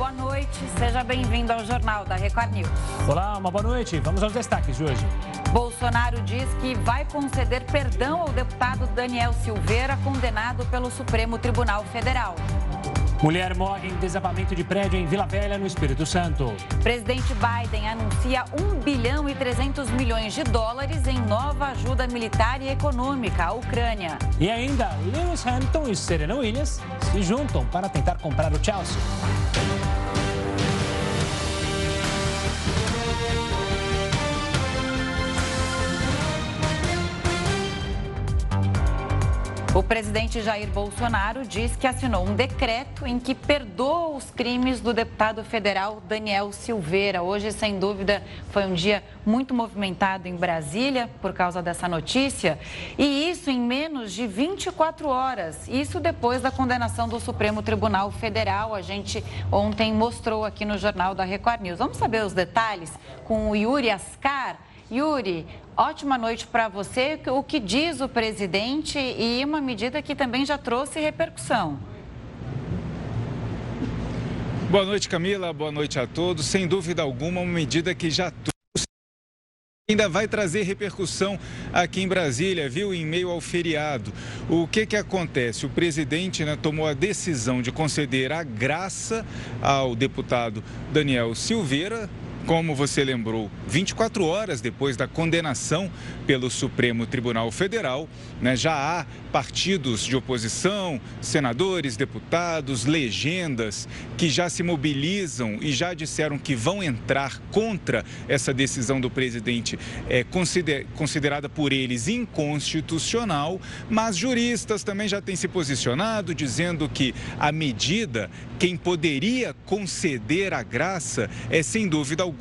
boa noite. Seja bem-vindo ao Jornal da Record News. Olá, uma boa noite. Vamos aos destaques de hoje. Bolsonaro diz que vai conceder perdão ao deputado Daniel Silveira, condenado pelo Supremo Tribunal Federal. Mulher morre em desabamento de prédio em Vila Velha, no Espírito Santo. Presidente Biden anuncia 1 bilhão e 300 milhões de dólares em nova ajuda militar e econômica à Ucrânia. E ainda, Lewis Hamilton e Serena Williams se juntam para tentar comprar o Chelsea. O presidente Jair Bolsonaro diz que assinou um decreto em que perdoa os crimes do deputado federal Daniel Silveira. Hoje, sem dúvida, foi um dia muito movimentado em Brasília por causa dessa notícia. E isso em menos de 24 horas. Isso depois da condenação do Supremo Tribunal Federal. A gente ontem mostrou aqui no Jornal da Record News. Vamos saber os detalhes com o Yuri Ascar. Yuri, ótima noite para você. O que diz o presidente e uma medida que também já trouxe repercussão? Boa noite, Camila. Boa noite a todos. Sem dúvida alguma, uma medida que já. Ainda vai trazer repercussão aqui em Brasília, viu? Em meio ao feriado. O que que acontece? O presidente né, tomou a decisão de conceder a graça ao deputado Daniel Silveira, como você lembrou, 24 horas depois da condenação pelo Supremo Tribunal Federal, né, já há partidos de oposição, senadores, deputados, legendas que já se mobilizam e já disseram que vão entrar contra essa decisão do presidente, é, consider, considerada por eles inconstitucional, mas juristas também já têm se posicionado dizendo que a medida, quem poderia conceder a graça é sem dúvida alguma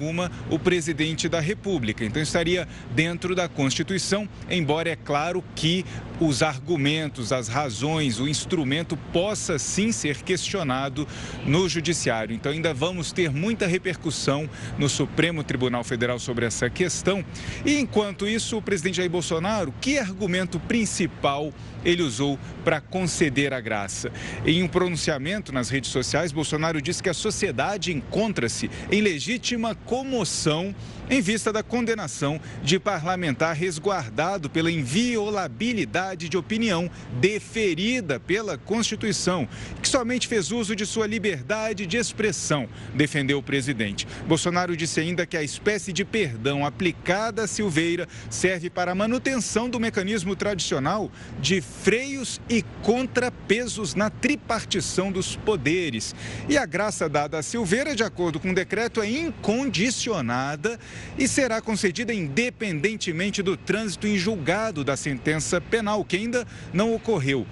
o presidente da República. Então estaria dentro da Constituição, embora é claro que os argumentos, as razões, o instrumento possa sim ser questionado no Judiciário. Então, ainda vamos ter muita repercussão no Supremo Tribunal Federal sobre essa questão. E enquanto isso, o presidente Jair Bolsonaro, que argumento principal ele usou para conceder a graça? Em um pronunciamento nas redes sociais, Bolsonaro disse que a sociedade encontra-se em legítima comoção em vista da condenação de parlamentar resguardado pela inviolabilidade de opinião deferida pela Constituição, que somente fez uso de sua liberdade de expressão, defendeu o presidente. Bolsonaro disse ainda que a espécie de perdão aplicada a Silveira serve para a manutenção do mecanismo tradicional de freios e contrapesos na tripartição dos poderes. E a graça dada a Silveira, de acordo com o decreto, é incondicionada e será concedida independentemente do trânsito em julgado da sentença penal, que ainda não ocorreu.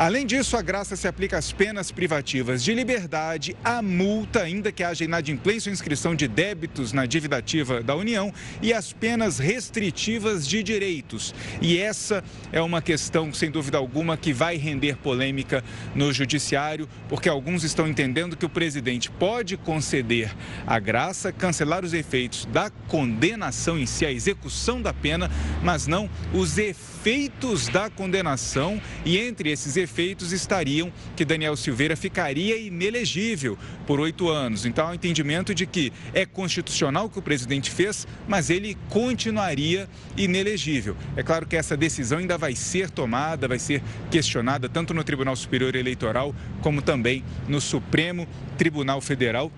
Além disso, a graça se aplica às penas privativas de liberdade, à multa, ainda que haja inadimplência ou inscrição de débitos na dívida ativa da União, e às penas restritivas de direitos. E essa é uma questão, sem dúvida alguma, que vai render polêmica no Judiciário, porque alguns estão entendendo que o presidente pode conceder a graça, cancelar os efeitos da condenação em si, a execução da pena, mas não os efeitos da condenação, e entre esses efeitos, efeitos estariam que Daniel Silveira ficaria inelegível por oito anos. Então, há o entendimento de que é constitucional o que o presidente fez, mas ele continuaria inelegível. É claro que essa decisão ainda vai ser tomada, vai ser questionada tanto no Tribunal Superior Eleitoral como também no Supremo Tribunal Federal.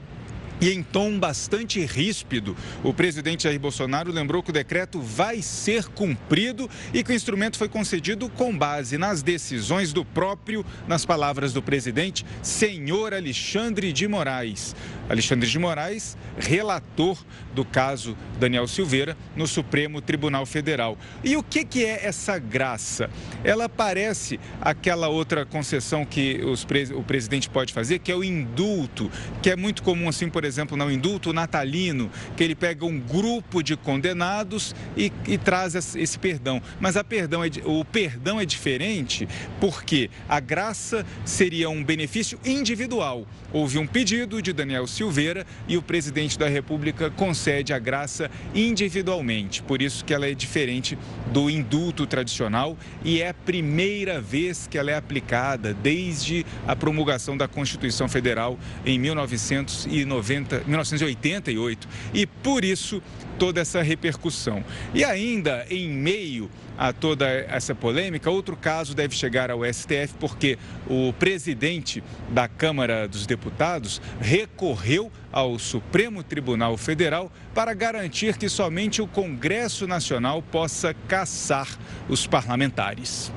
E em tom bastante ríspido, o presidente Jair Bolsonaro lembrou que o decreto vai ser cumprido e que o instrumento foi concedido com base nas decisões do próprio, nas palavras do presidente, senhor Alexandre de Moraes. Alexandre de Moraes, relator do caso Daniel Silveira no Supremo Tribunal Federal. E o que, que é essa graça? Ela parece aquela outra concessão que os, o presidente pode fazer, que é o indulto, que é muito comum, assim, por exemplo, exemplo, no indulto natalino, que ele pega um grupo de condenados e, e traz esse perdão. Mas perdão é, o perdão é diferente porque a graça seria um benefício individual. Houve um pedido de Daniel Silveira e o presidente da República concede a graça individualmente. Por isso que ela é diferente do indulto tradicional e é a primeira vez que ela é aplicada desde a promulgação da Constituição Federal em 1990, 1988. E por isso toda essa repercussão. E ainda em meio a toda essa polêmica, outro caso deve chegar ao STF porque o presidente da Câmara dos Deputados recorreu ao Supremo Tribunal Federal para garantir que somente o Congresso Nacional possa caçar os parlamentares.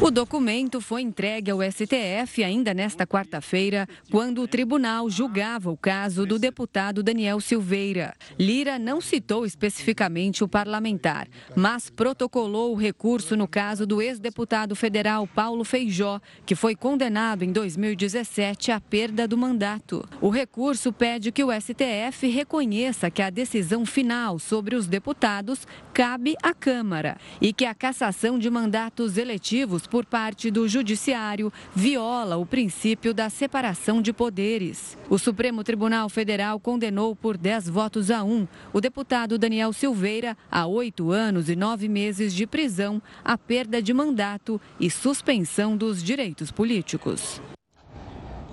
O documento foi entregue ao STF ainda nesta quarta-feira, quando o tribunal julgava o caso do deputado Daniel Silveira. Lira não citou especificamente o parlamentar, mas protocolou o recurso no caso do ex-deputado federal Paulo Feijó, que foi condenado em 2017 à perda do mandato. O recurso pede que o STF reconheça que a decisão final sobre os deputados cabe à Câmara e que a cassação de mandatos eletivos por parte do Judiciário viola o princípio da separação de poderes. O Supremo Tribunal Federal condenou por 10 votos a 1 o deputado Daniel Silveira a oito anos e nove meses de prisão, a perda de mandato e suspensão dos direitos políticos.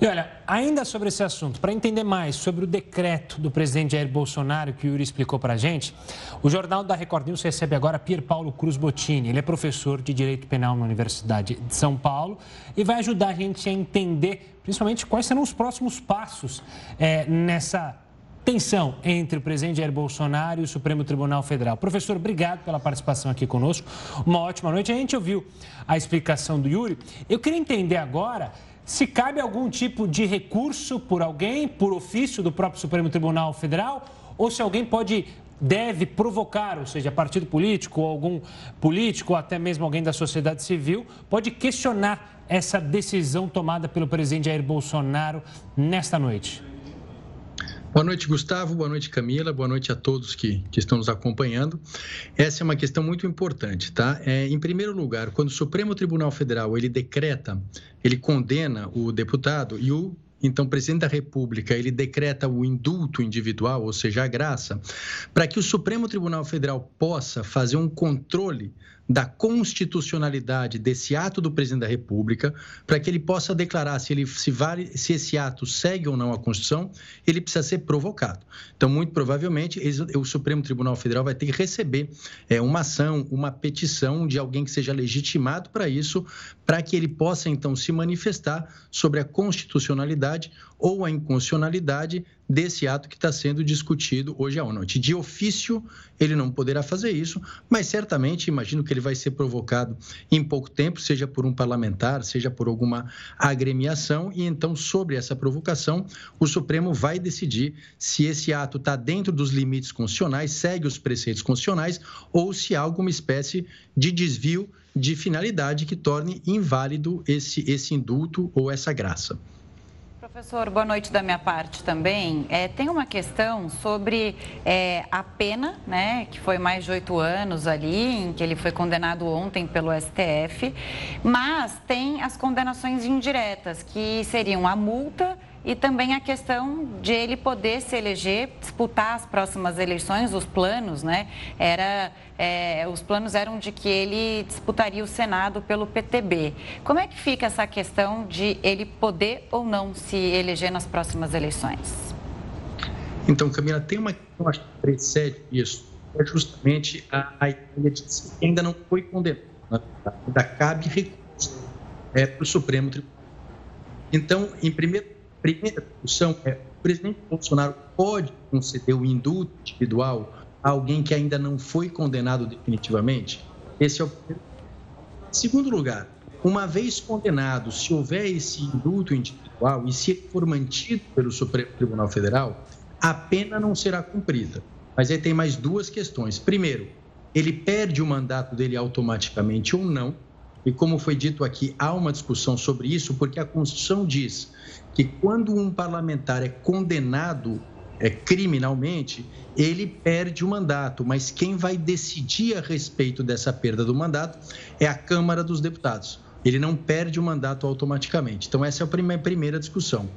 E olha, ainda sobre esse assunto, para entender mais sobre o decreto do presidente Jair Bolsonaro que o Yuri explicou para a gente, o Jornal da Record News recebe agora Pier Paulo Cruz Bottini. Ele é professor de Direito Penal na Universidade de São Paulo e vai ajudar a gente a entender, principalmente, quais serão os próximos passos é, nessa tensão entre o presidente Jair Bolsonaro e o Supremo Tribunal Federal. Professor, obrigado pela participação aqui conosco. Uma ótima noite. A gente ouviu a explicação do Yuri. Eu queria entender agora se cabe algum tipo de recurso por alguém, por ofício do próprio Supremo Tribunal Federal, ou se alguém pode, deve provocar, ou seja, partido político, ou algum político, ou até mesmo alguém da sociedade civil, pode questionar essa decisão tomada pelo presidente Jair Bolsonaro nesta noite. Boa noite, Gustavo. Boa noite, Camila. Boa noite a todos que, que estão nos acompanhando. Essa é uma questão muito importante, tá? É, em primeiro lugar, quando o Supremo Tribunal Federal ele decreta, ele condena o deputado e o então, o presidente da República ele decreta o indulto individual, ou seja, a graça, para que o Supremo Tribunal Federal possa fazer um controle da constitucionalidade desse ato do presidente da República, para que ele possa declarar se, ele, se, vale, se esse ato segue ou não a Constituição, ele precisa ser provocado. Então, muito provavelmente, o Supremo Tribunal Federal vai ter que receber é, uma ação, uma petição de alguém que seja legitimado para isso, para que ele possa, então, se manifestar sobre a constitucionalidade ou a inconstitucionalidade desse ato que está sendo discutido hoje à noite. De ofício, ele não poderá fazer isso, mas certamente imagino que ele vai ser provocado em pouco tempo, seja por um parlamentar, seja por alguma agremiação, e então, sobre essa provocação, o Supremo vai decidir se esse ato está dentro dos limites constitucionais, segue os preceitos constitucionais, ou se há alguma espécie de desvio de finalidade que torne inválido esse, esse indulto ou essa graça. Professor, boa noite da minha parte também. É, tem uma questão sobre é, a pena, né, que foi mais de oito anos ali, em que ele foi condenado ontem pelo STF, mas tem as condenações indiretas, que seriam a multa e também a questão de ele poder se eleger, disputar as próximas eleições, os planos, né? Era, é, os planos eram de que ele disputaria o Senado pelo PTB. Como é que fica essa questão de ele poder ou não se eleger nas próximas eleições? Então, Camila, tem uma questão que precede isso, é justamente a, a ideia de que ainda não foi condenado, né? ainda cabe recurso é, para o Supremo Tribunal. Então, em primeiro primeira discussão é: o presidente Bolsonaro pode conceder o indulto individual a alguém que ainda não foi condenado definitivamente? Esse é o primeiro. Segundo lugar, uma vez condenado, se houver esse indulto individual e se for mantido pelo Supremo Tribunal Federal, a pena não será cumprida. Mas aí tem mais duas questões. Primeiro, ele perde o mandato dele automaticamente ou não? E como foi dito aqui, há uma discussão sobre isso, porque a Constituição diz que quando um parlamentar é condenado é, criminalmente, ele perde o mandato, mas quem vai decidir a respeito dessa perda do mandato é a Câmara dos Deputados ele não perde o mandato automaticamente. Então, essa é a primeira discussão.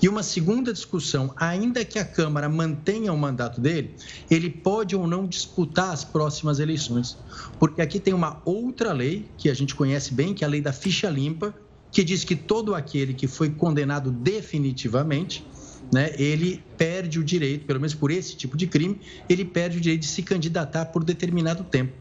E uma segunda discussão, ainda que a Câmara mantenha o mandato dele, ele pode ou não disputar as próximas eleições. Porque aqui tem uma outra lei, que a gente conhece bem, que é a lei da ficha limpa, que diz que todo aquele que foi condenado definitivamente, né, ele perde o direito, pelo menos por esse tipo de crime, ele perde o direito de se candidatar por determinado tempo.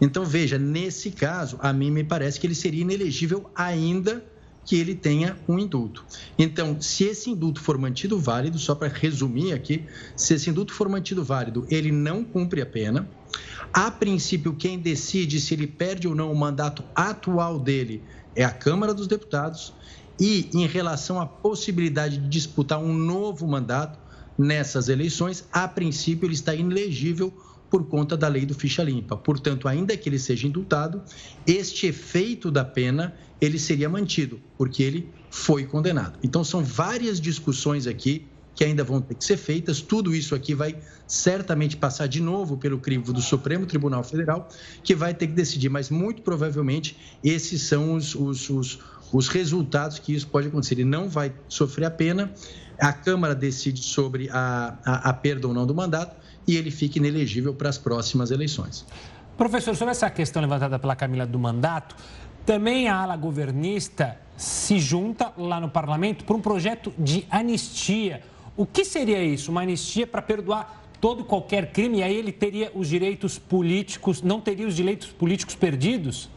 Então, veja, nesse caso, a mim me parece que ele seria inelegível ainda que ele tenha um indulto. Então, se esse indulto for mantido válido, só para resumir aqui, se esse indulto for mantido válido, ele não cumpre a pena. A princípio, quem decide se ele perde ou não o mandato atual dele é a Câmara dos Deputados. E em relação à possibilidade de disputar um novo mandato nessas eleições, a princípio ele está inelegível por conta da lei do ficha limpa. Portanto, ainda que ele seja indultado, este efeito da pena ele seria mantido, porque ele foi condenado. Então são várias discussões aqui que ainda vão ter que ser feitas. Tudo isso aqui vai certamente passar de novo pelo crivo do Supremo Tribunal Federal, que vai ter que decidir, mas muito provavelmente esses são os, os, os, os resultados que isso pode acontecer. Ele não vai sofrer a pena, a Câmara decide sobre a, a, a perda ou não do mandato, e ele fique inelegível para as próximas eleições. Professor, sobre essa questão levantada pela Camila do mandato, também a ala governista se junta lá no parlamento para um projeto de anistia. O que seria isso? Uma anistia para perdoar todo qualquer crime e aí ele teria os direitos políticos, não teria os direitos políticos perdidos?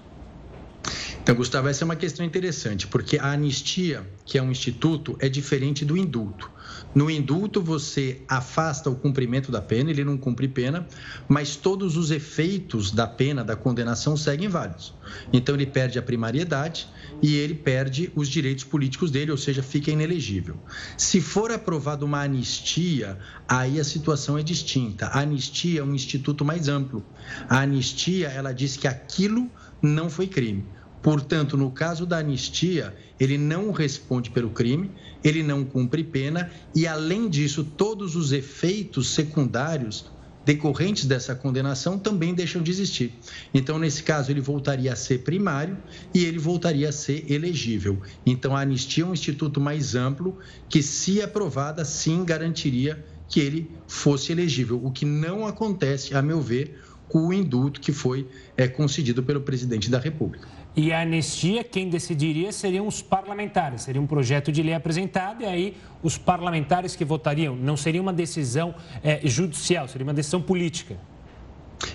Então, Gustavo, essa é uma questão interessante, porque a anistia, que é um instituto, é diferente do indulto. No indulto, você afasta o cumprimento da pena, ele não cumpre pena, mas todos os efeitos da pena, da condenação, seguem válidos. Então, ele perde a primariedade e ele perde os direitos políticos dele, ou seja, fica inelegível. Se for aprovada uma anistia, aí a situação é distinta. A anistia é um instituto mais amplo. A anistia, ela diz que aquilo não foi crime. Portanto, no caso da anistia, ele não responde pelo crime, ele não cumpre pena e, além disso, todos os efeitos secundários decorrentes dessa condenação também deixam de existir. Então, nesse caso, ele voltaria a ser primário e ele voltaria a ser elegível. Então, a anistia é um instituto mais amplo que, se aprovada, sim garantiria que ele fosse elegível, o que não acontece, a meu ver, com o indulto que foi é, concedido pelo presidente da República. E a anistia, quem decidiria seriam os parlamentares. Seria um projeto de lei apresentado e aí os parlamentares que votariam. Não seria uma decisão é, judicial, seria uma decisão política.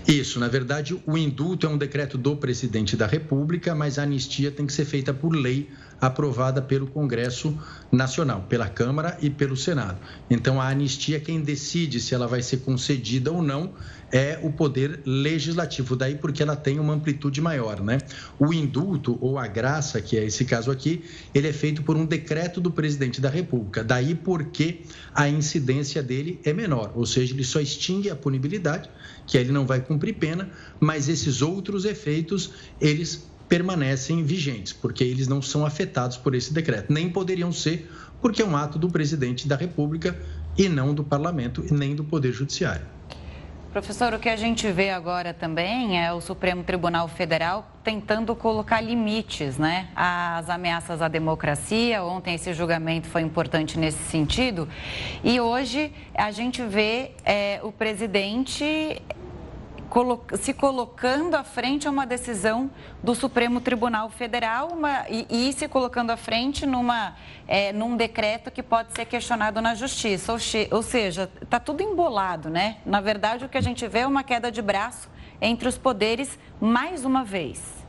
Isso, na verdade, o indulto é um decreto do presidente da República, mas a anistia tem que ser feita por lei aprovada pelo Congresso Nacional, pela Câmara e pelo Senado. Então, a anistia, quem decide se ela vai ser concedida ou não, é o poder legislativo, daí porque ela tem uma amplitude maior, né? O indulto ou a graça, que é esse caso aqui, ele é feito por um decreto do presidente da República, daí porque a incidência dele é menor, ou seja, ele só extingue a punibilidade, que ele não vai cumprir pena, mas esses outros efeitos, eles permanecem vigentes, porque eles não são afetados por esse decreto, nem poderiam ser, porque é um ato do presidente da República e não do parlamento e nem do Poder Judiciário. Professor, o que a gente vê agora também é o Supremo Tribunal Federal tentando colocar limites né, às ameaças à democracia. Ontem esse julgamento foi importante nesse sentido. E hoje a gente vê é, o presidente se colocando à frente a uma decisão do Supremo Tribunal Federal uma, e, e, se colocando à frente numa, é, num decreto que pode ser questionado na Justiça. Ou, ou seja, está tudo embolado, né? Na verdade, o que a gente vê é uma queda de braço entre os poderes mais uma vez.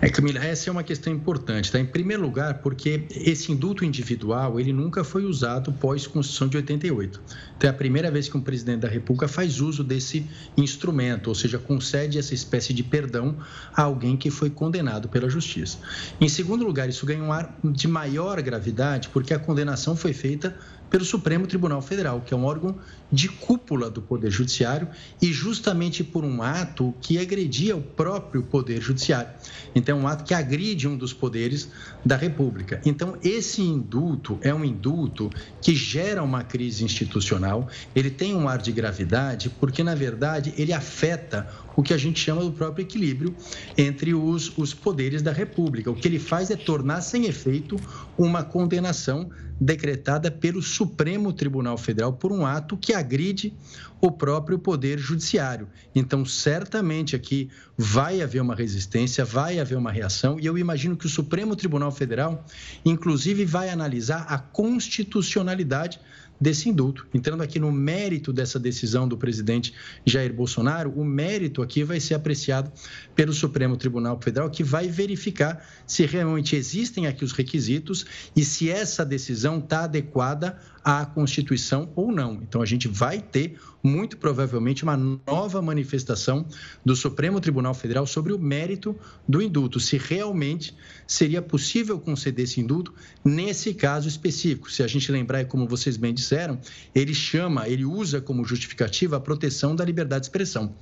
É, Camila, essa é uma questão importante, tá? Em primeiro lugar, porque esse indulto individual, ele nunca foi usado pós-Constituição de 88. Então, é a primeira vez que um presidente da República faz uso desse instrumento, ou seja, concede essa espécie de perdão a alguém que foi condenado pela Justiça. Em segundo lugar, isso ganha um ar de maior gravidade, porque a condenação foi feita pelo Supremo Tribunal Federal, que é um órgão de cúpula do Poder Judiciário e justamente por um ato que agredia o próprio Poder Judiciário. Então, é um ato que agride um dos poderes da República. Então, esse indulto é um indulto que gera uma crise institucional, ele tem um ar de gravidade, porque, na verdade, ele afeta o que a gente chama do próprio equilíbrio entre os, os poderes da República. O que ele faz é tornar sem efeito uma condenação decretada pelo Supremo Tribunal Federal por um ato que agride o próprio Poder Judiciário. Então, certamente aqui vai haver uma resistência, vai haver uma reação, e eu imagino que o Supremo Tribunal Federal, inclusive, vai analisar a constitucionalidade desse indulto. Entrando aqui no mérito dessa decisão do presidente Jair Bolsonaro, o mérito aqui vai ser apreciado pelo Supremo Tribunal Federal, que vai verificar se realmente existem aqui os requisitos e se essa decisão está adequada à Constituição ou não. Então, a gente vai ter, muito provavelmente, uma nova manifestação do Supremo Tribunal Federal sobre o mérito do indulto, se realmente seria possível conceder esse indulto nesse caso específico. Se a gente lembrar, como vocês bem disseram, ele chama, ele usa como justificativa a proteção da liberdade de expressão.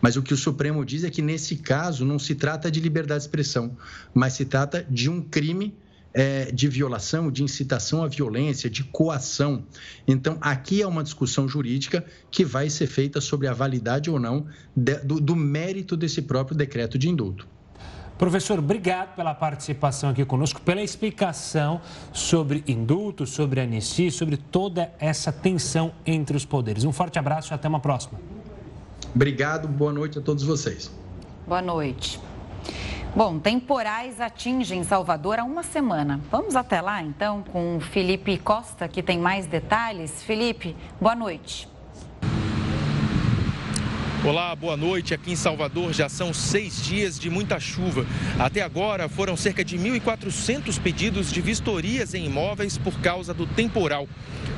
Mas o que o Supremo diz é que, nesse caso, não se trata de liberdade de expressão, mas se trata de um crime é, de violação, de incitação à violência, de coação. Então, aqui é uma discussão jurídica que vai ser feita sobre a validade ou não de, do, do mérito desse próprio decreto de indulto. Professor, obrigado pela participação aqui conosco, pela explicação sobre indulto, sobre anistia, sobre toda essa tensão entre os poderes. Um forte abraço e até uma próxima. Obrigado, boa noite a todos vocês. Boa noite. Bom, temporais atingem Salvador há uma semana. Vamos até lá, então, com o Felipe Costa, que tem mais detalhes. Felipe, boa noite. Olá, boa noite. Aqui em Salvador já são seis dias de muita chuva. Até agora foram cerca de 1.400 pedidos de vistorias em imóveis por causa do temporal.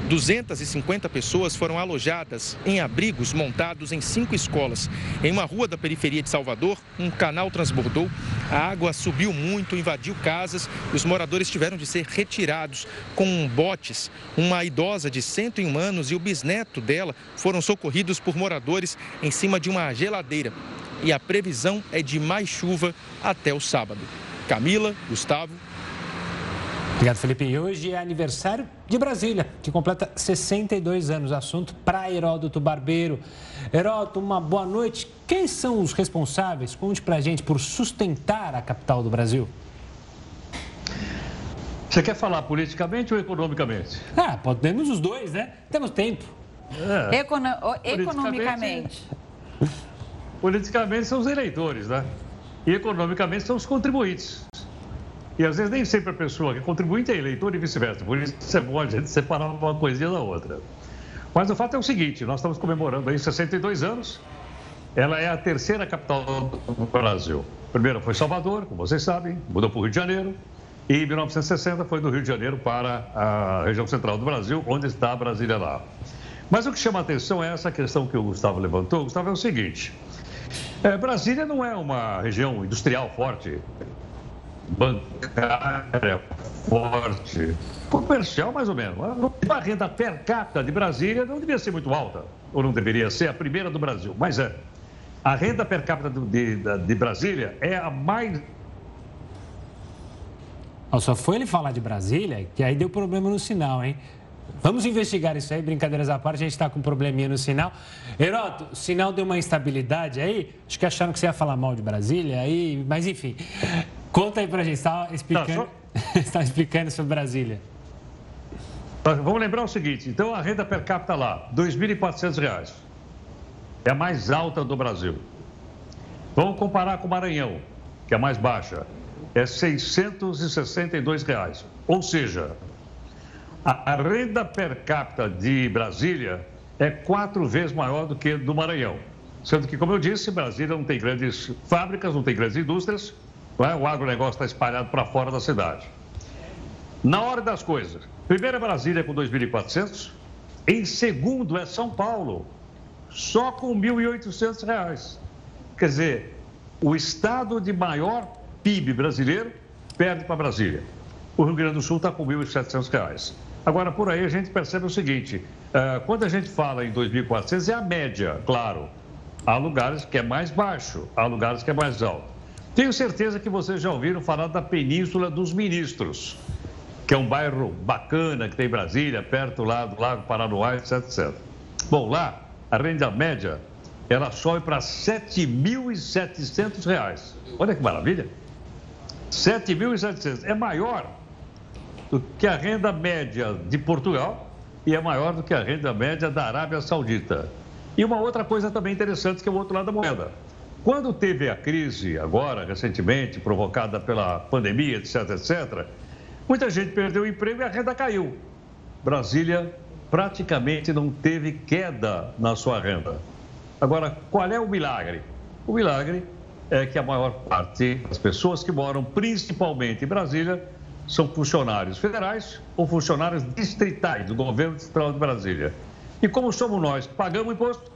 250 pessoas foram alojadas em abrigos montados em cinco escolas. Em uma rua da periferia de Salvador, um canal transbordou, a água subiu muito, invadiu casas e os moradores tiveram de ser retirados com botes. Uma idosa de 101 anos e o bisneto dela foram socorridos por moradores em cima de uma geladeira. E a previsão é de mais chuva até o sábado. Camila, Gustavo, Obrigado, Felipe. E hoje é aniversário de Brasília, que completa 62 anos. Assunto para Heródoto Barbeiro. Heródoto, uma boa noite. Quem são os responsáveis, conte para a gente, por sustentar a capital do Brasil? Você quer falar politicamente ou economicamente? Ah, podemos os dois, né? Temos tempo. É. Econo economicamente. Politicamente são os eleitores, né? E economicamente são os contribuintes. E às vezes nem sempre a pessoa que é contribuinte é eleitor e vice-versa. Por isso é bom a gente separar uma coisinha da outra. Mas o fato é o seguinte: nós estamos comemorando aí 62 anos. Ela é a terceira capital do Brasil. A primeira foi Salvador, como vocês sabem, mudou para o Rio de Janeiro. E em 1960 foi do Rio de Janeiro para a região central do Brasil, onde está Brasília lá. Mas o que chama a atenção é essa questão que o Gustavo levantou. Gustavo é o seguinte: é, Brasília não é uma região industrial forte bancária forte, comercial mais ou menos. A renda per capita de Brasília não devia ser muito alta, ou não deveria ser a primeira do Brasil, mas é. A renda per capita de, de, de Brasília é a mais só foi ele falar de Brasília que aí deu problema no sinal, hein? Vamos investigar isso aí, brincadeiras à parte, a gente está com um probleminha no sinal. Heroto, o sinal deu uma instabilidade aí, acho que acharam que você ia falar mal de Brasília, aí, mas enfim. Conta aí pra gente, estava explicando, tá, explicando sobre Brasília. Vamos lembrar o seguinte, então a renda per capita lá, R$ 2.400. É a mais alta do Brasil. Vamos comparar com o Maranhão, que é a mais baixa. É 662 reais. Ou seja, a renda per capita de Brasília é quatro vezes maior do que do Maranhão. Sendo que, como eu disse, Brasília não tem grandes fábricas, não tem grandes indústrias, é? O agronegócio está espalhado para fora da cidade. Na hora das coisas, primeiro é Brasília com 2.400, em segundo é São Paulo, só com 1.800 reais. Quer dizer, o estado de maior PIB brasileiro perde para Brasília. O Rio Grande do Sul está com 1.700 reais. Agora, por aí a gente percebe o seguinte: uh, quando a gente fala em 2.400, é a média, claro. Há lugares que é mais baixo, há lugares que é mais alto. Tenho certeza que vocês já ouviram falar da Península dos Ministros, que é um bairro bacana que tem em Brasília, perto lá do Lago Paranoá, etc, etc. Bom, lá, a renda média, ela sobe para R$ 7.700. Olha que maravilha! R$ 7.700. É maior do que a renda média de Portugal e é maior do que a renda média da Arábia Saudita. E uma outra coisa também interessante que é o outro lado da moeda. Quando teve a crise, agora, recentemente, provocada pela pandemia, etc., etc., muita gente perdeu o emprego e a renda caiu. Brasília praticamente não teve queda na sua renda. Agora, qual é o milagre? O milagre é que a maior parte das pessoas que moram principalmente em Brasília são funcionários federais ou funcionários distritais do governo distrital de Brasília. E como somos nós que pagamos imposto,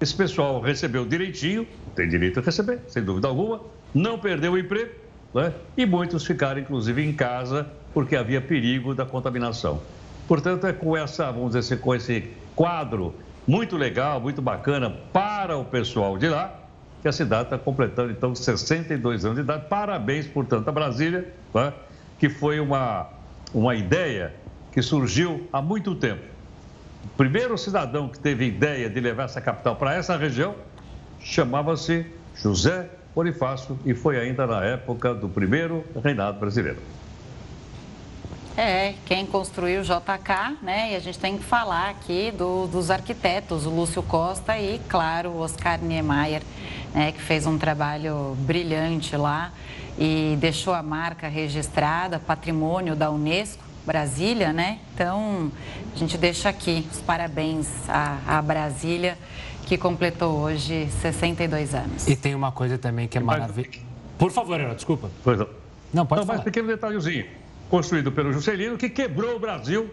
esse pessoal recebeu direitinho, tem direito a receber, sem dúvida alguma, não perdeu o emprego, né? e muitos ficaram, inclusive, em casa porque havia perigo da contaminação. Portanto, é com essa, vamos dizer assim, com esse quadro muito legal, muito bacana para o pessoal de lá, que a cidade está completando, então, 62 anos de idade. Parabéns, portanto, a Brasília, né? que foi uma, uma ideia que surgiu há muito tempo o primeiro cidadão que teve ideia de levar essa capital para essa região chamava-se José Bonifácio e foi ainda na época do primeiro reinado brasileiro. É, quem construiu o JK, né? E a gente tem que falar aqui do, dos arquitetos, o Lúcio Costa e, claro, o Oscar Niemeyer, né? Que fez um trabalho brilhante lá e deixou a marca registrada, patrimônio da Unesco. Brasília, né? Então, a gente deixa aqui os parabéns à, à Brasília, que completou hoje 62 anos. E tem uma coisa também que é maravilhosa. Por favor, Herói, desculpa. Pois não. Não, pode não, falar. Mas pequeno detalhezinho. Construído pelo Juscelino, que quebrou o Brasil,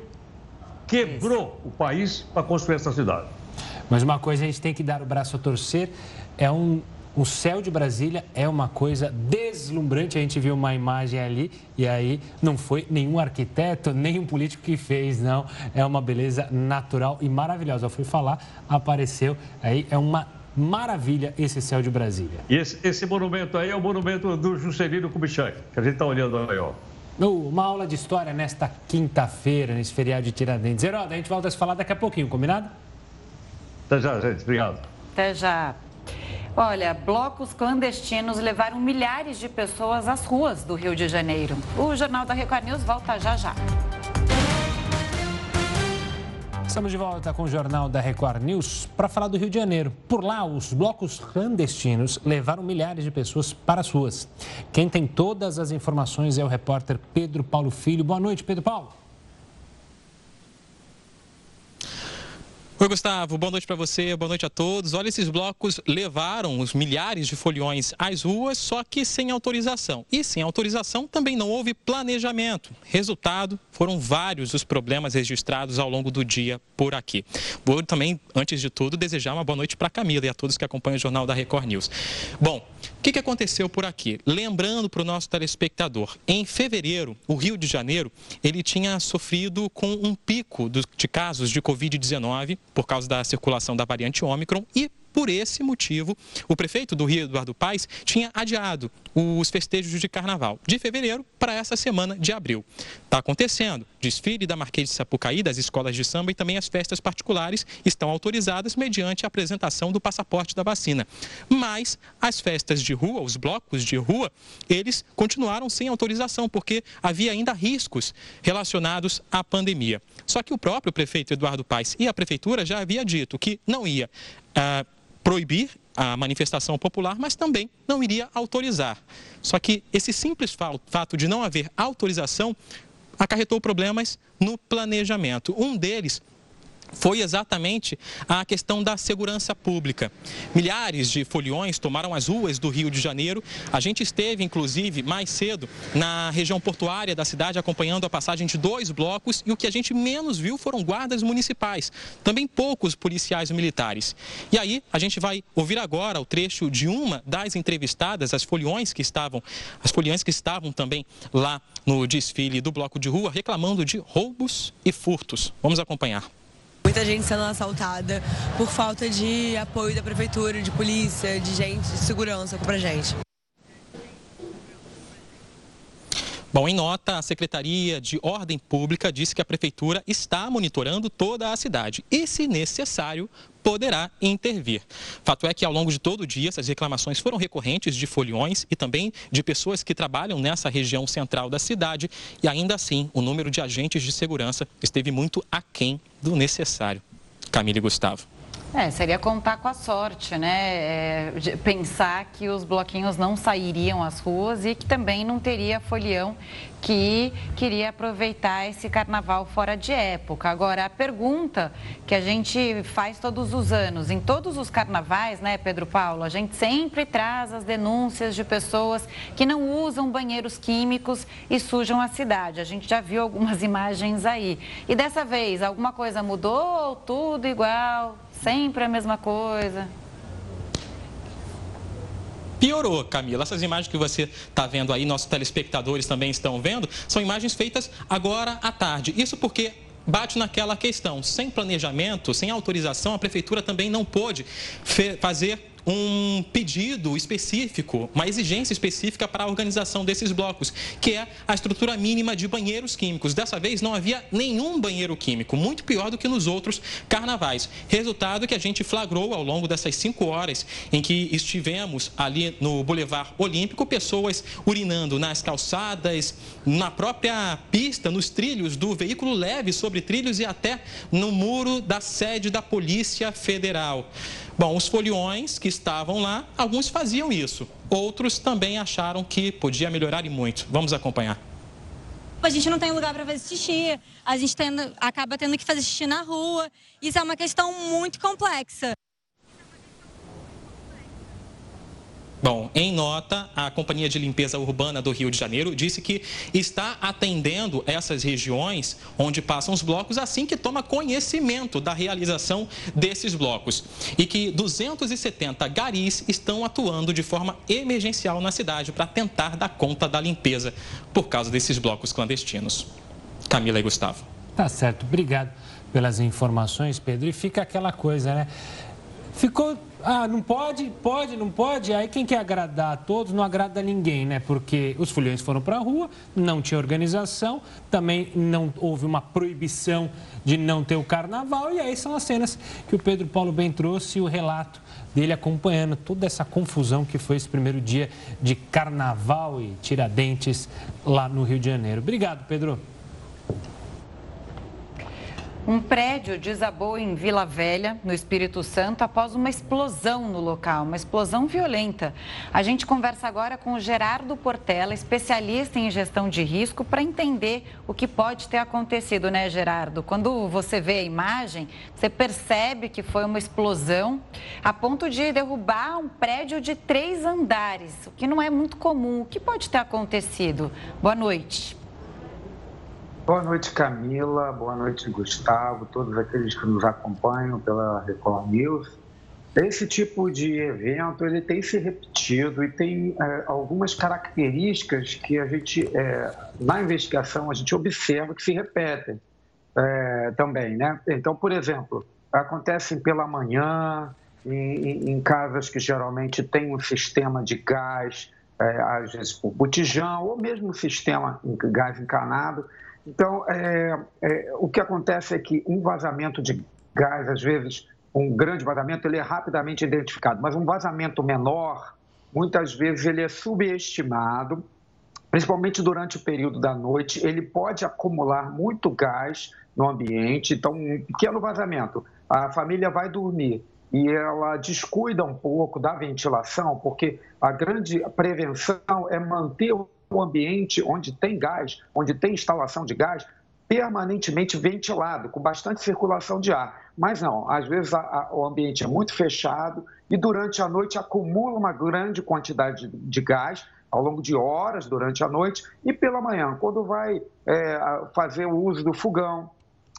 quebrou Isso. o país para construir essa cidade. Mas uma coisa a gente tem que dar o braço a torcer, é um o céu de Brasília é uma coisa deslumbrante. A gente viu uma imagem ali e aí não foi nenhum arquiteto, nem um político que fez, não. É uma beleza natural e maravilhosa. Eu fui falar, apareceu aí, é uma maravilha esse céu de Brasília. E esse, esse monumento aí é o monumento do Juscelino Kubitschek, que a gente está olhando aí, ó. Uma aula de história nesta quinta-feira, nesse feriado de Tiradentes. Herói, a gente volta a se falar daqui a pouquinho, combinado? Até já, gente. Obrigado. Até já. Olha, blocos clandestinos levaram milhares de pessoas às ruas do Rio de Janeiro. O Jornal da Record News volta já já. Estamos de volta com o Jornal da Record News para falar do Rio de Janeiro. Por lá, os blocos clandestinos levaram milhares de pessoas para as ruas. Quem tem todas as informações é o repórter Pedro Paulo Filho. Boa noite, Pedro Paulo. Oi, Gustavo. Boa noite para você, boa noite a todos. Olha, esses blocos levaram os milhares de foliões às ruas, só que sem autorização. E sem autorização também não houve planejamento. Resultado, foram vários os problemas registrados ao longo do dia por aqui. Vou também, antes de tudo, desejar uma boa noite para Camila e a todos que acompanham o Jornal da Record News. Bom, o que, que aconteceu por aqui? Lembrando para o nosso telespectador, em fevereiro, o Rio de Janeiro, ele tinha sofrido com um pico de casos de Covid-19 por causa da circulação da variante Ômicron e por esse motivo, o prefeito do Rio, Eduardo Paes, tinha adiado os festejos de carnaval de fevereiro para essa semana de abril. Está acontecendo. Desfile da Marquês de Sapucaí, das escolas de samba e também as festas particulares estão autorizadas mediante a apresentação do passaporte da vacina. Mas as festas de rua, os blocos de rua, eles continuaram sem autorização, porque havia ainda riscos relacionados à pandemia. Só que o próprio prefeito Eduardo Paes e a prefeitura já havia dito que não ia. Uh, proibir a manifestação popular, mas também não iria autorizar. Só que esse simples fato de não haver autorização acarretou problemas no planejamento. Um deles foi exatamente a questão da segurança pública. Milhares de foliões tomaram as ruas do Rio de Janeiro. A gente esteve, inclusive, mais cedo na região portuária da cidade, acompanhando a passagem de dois blocos e o que a gente menos viu foram guardas municipais, também poucos policiais militares. E aí, a gente vai ouvir agora o trecho de uma das entrevistadas, as foliões que estavam, as foliões que estavam também lá no desfile do bloco de rua, reclamando de roubos e furtos. Vamos acompanhar. Muita gente sendo assaltada por falta de apoio da prefeitura, de polícia, de gente, de segurança pra gente. Bom, em nota, a Secretaria de Ordem Pública disse que a Prefeitura está monitorando toda a cidade e, se necessário, poderá intervir. Fato é que ao longo de todo o dia essas reclamações foram recorrentes de foliões e também de pessoas que trabalham nessa região central da cidade e ainda assim o número de agentes de segurança esteve muito aquém do necessário. Camila e Gustavo. É, seria contar com a sorte, né? É, pensar que os bloquinhos não sairiam às ruas e que também não teria folião que queria aproveitar esse carnaval fora de época. Agora, a pergunta que a gente faz todos os anos, em todos os carnavais, né, Pedro Paulo, a gente sempre traz as denúncias de pessoas que não usam banheiros químicos e sujam a cidade. A gente já viu algumas imagens aí. E dessa vez, alguma coisa mudou? Tudo igual? Sempre a mesma coisa? Piorou, Camila. Essas imagens que você está vendo aí, nossos telespectadores também estão vendo, são imagens feitas agora à tarde. Isso porque bate naquela questão, sem planejamento, sem autorização, a prefeitura também não pôde fazer um pedido específico, uma exigência específica para a organização desses blocos, que é a estrutura mínima de banheiros químicos. Dessa vez não havia nenhum banheiro químico, muito pior do que nos outros carnavais. Resultado que a gente flagrou ao longo dessas cinco horas em que estivemos ali no Boulevard Olímpico, pessoas urinando nas calçadas, na própria pista, nos trilhos do veículo leve sobre trilhos e até no muro da sede da Polícia Federal. Bom, os foliões que estavam lá, alguns faziam isso, outros também acharam que podia melhorar e muito. Vamos acompanhar. A gente não tem lugar para fazer xixi, a gente tendo, acaba tendo que fazer xixi na rua. Isso é uma questão muito complexa. Bom, em nota, a Companhia de Limpeza Urbana do Rio de Janeiro disse que está atendendo essas regiões onde passam os blocos assim que toma conhecimento da realização desses blocos e que 270 garis estão atuando de forma emergencial na cidade para tentar dar conta da limpeza por causa desses blocos clandestinos. Camila e Gustavo. Tá certo, obrigado pelas informações, Pedro. E fica aquela coisa, né? Ficou ah, não pode, pode, não pode. Aí quem quer agradar a todos não agrada a ninguém, né? Porque os foliões foram para a rua, não tinha organização, também não houve uma proibição de não ter o carnaval. E aí são as cenas que o Pedro Paulo bem trouxe e o relato dele acompanhando toda essa confusão que foi esse primeiro dia de carnaval e tiradentes lá no Rio de Janeiro. Obrigado, Pedro. Um prédio desabou em Vila Velha, no Espírito Santo, após uma explosão no local, uma explosão violenta. A gente conversa agora com o Gerardo Portela, especialista em gestão de risco, para entender o que pode ter acontecido, né, Gerardo? Quando você vê a imagem, você percebe que foi uma explosão a ponto de derrubar um prédio de três andares, o que não é muito comum. O que pode ter acontecido? Boa noite. Boa noite, Camila. Boa noite, Gustavo, todos aqueles que nos acompanham pela Record News. Esse tipo de evento ele tem se repetido e tem é, algumas características que a gente, é, na investigação, a gente observa que se repetem é, também, né? Então, por exemplo, acontecem pela manhã, em, em casas que geralmente têm um sistema de gás, é, às vezes por botijão, ou mesmo um sistema de gás encanado, então, é, é, o que acontece é que um vazamento de gás, às vezes, um grande vazamento, ele é rapidamente identificado, mas um vazamento menor, muitas vezes ele é subestimado, principalmente durante o período da noite, ele pode acumular muito gás no ambiente. Então, um pequeno vazamento, a família vai dormir e ela descuida um pouco da ventilação, porque a grande prevenção é manter o ambiente onde tem gás, onde tem instalação de gás, permanentemente ventilado, com bastante circulação de ar. Mas não, às vezes a, a, o ambiente é muito fechado e durante a noite acumula uma grande quantidade de, de gás ao longo de horas durante a noite e pela manhã, quando vai é, fazer o uso do fogão,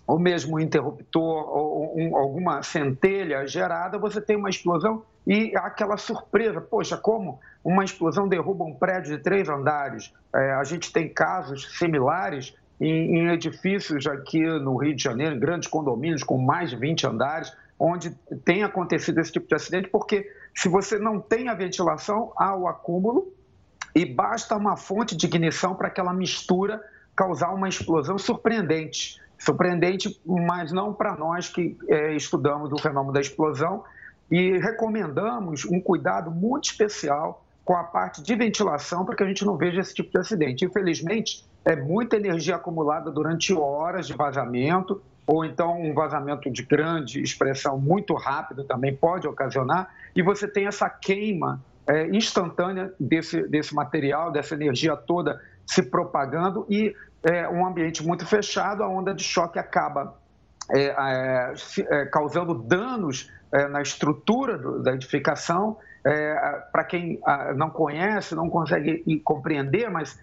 ou mesmo um interruptor, ou um, alguma centelha gerada, você tem uma explosão e aquela surpresa, poxa, como uma explosão derruba um prédio de três andares? É, a gente tem casos similares em, em, edifícios aqui no Rio de Janeiro, em grandes condomínios com mais de 20 andares, onde tem acontecido esse tipo de acidente, porque se você não tem a ventilação, há o acúmulo e basta uma fonte de ignição para aquela mistura causar uma explosão surpreendente. Surpreendente, mas não para nós que é, estudamos o fenômeno da explosão e recomendamos um cuidado muito especial com a parte de ventilação para que a gente não veja esse tipo de acidente. Infelizmente, é muita energia acumulada durante horas de vazamento, ou então um vazamento de grande expressão muito rápido também pode ocasionar, e você tem essa queima é, instantânea desse, desse material, dessa energia toda se propagando, e é, um ambiente muito fechado, a onda de choque acaba é, é, é causando danos é, na estrutura do, da edificação. É, Para quem não conhece, não consegue compreender, mas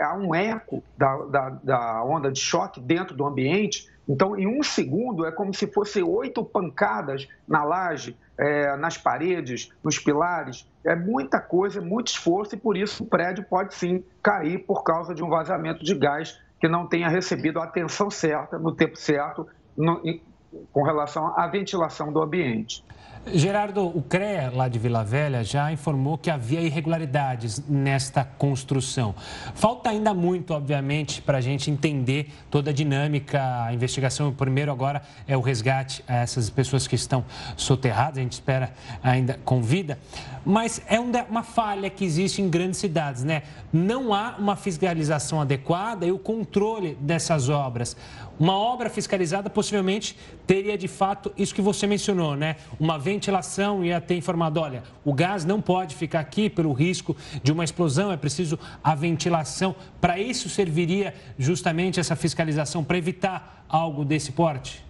há um eco da, da, da onda de choque dentro do ambiente. Então, em um segundo, é como se fossem oito pancadas na laje, é, nas paredes, nos pilares. É muita coisa, muito esforço e por isso o prédio pode sim cair por causa de um vazamento de gás que não tenha recebido a atenção certa, no tempo certo, no, com relação à ventilação do ambiente. Gerardo, o CREA lá de Vila Velha já informou que havia irregularidades nesta construção. Falta ainda muito, obviamente, para a gente entender toda a dinâmica, a investigação. O primeiro agora é o resgate a essas pessoas que estão soterradas, a gente espera ainda com vida. Mas é uma falha que existe em grandes cidades, né? Não há uma fiscalização adequada e o controle dessas obras. Uma obra fiscalizada possivelmente teria de fato isso que você mencionou, né? Uma ventilação ia ter informado: olha, o gás não pode ficar aqui pelo risco de uma explosão, é preciso a ventilação. Para isso serviria justamente essa fiscalização, para evitar algo desse porte?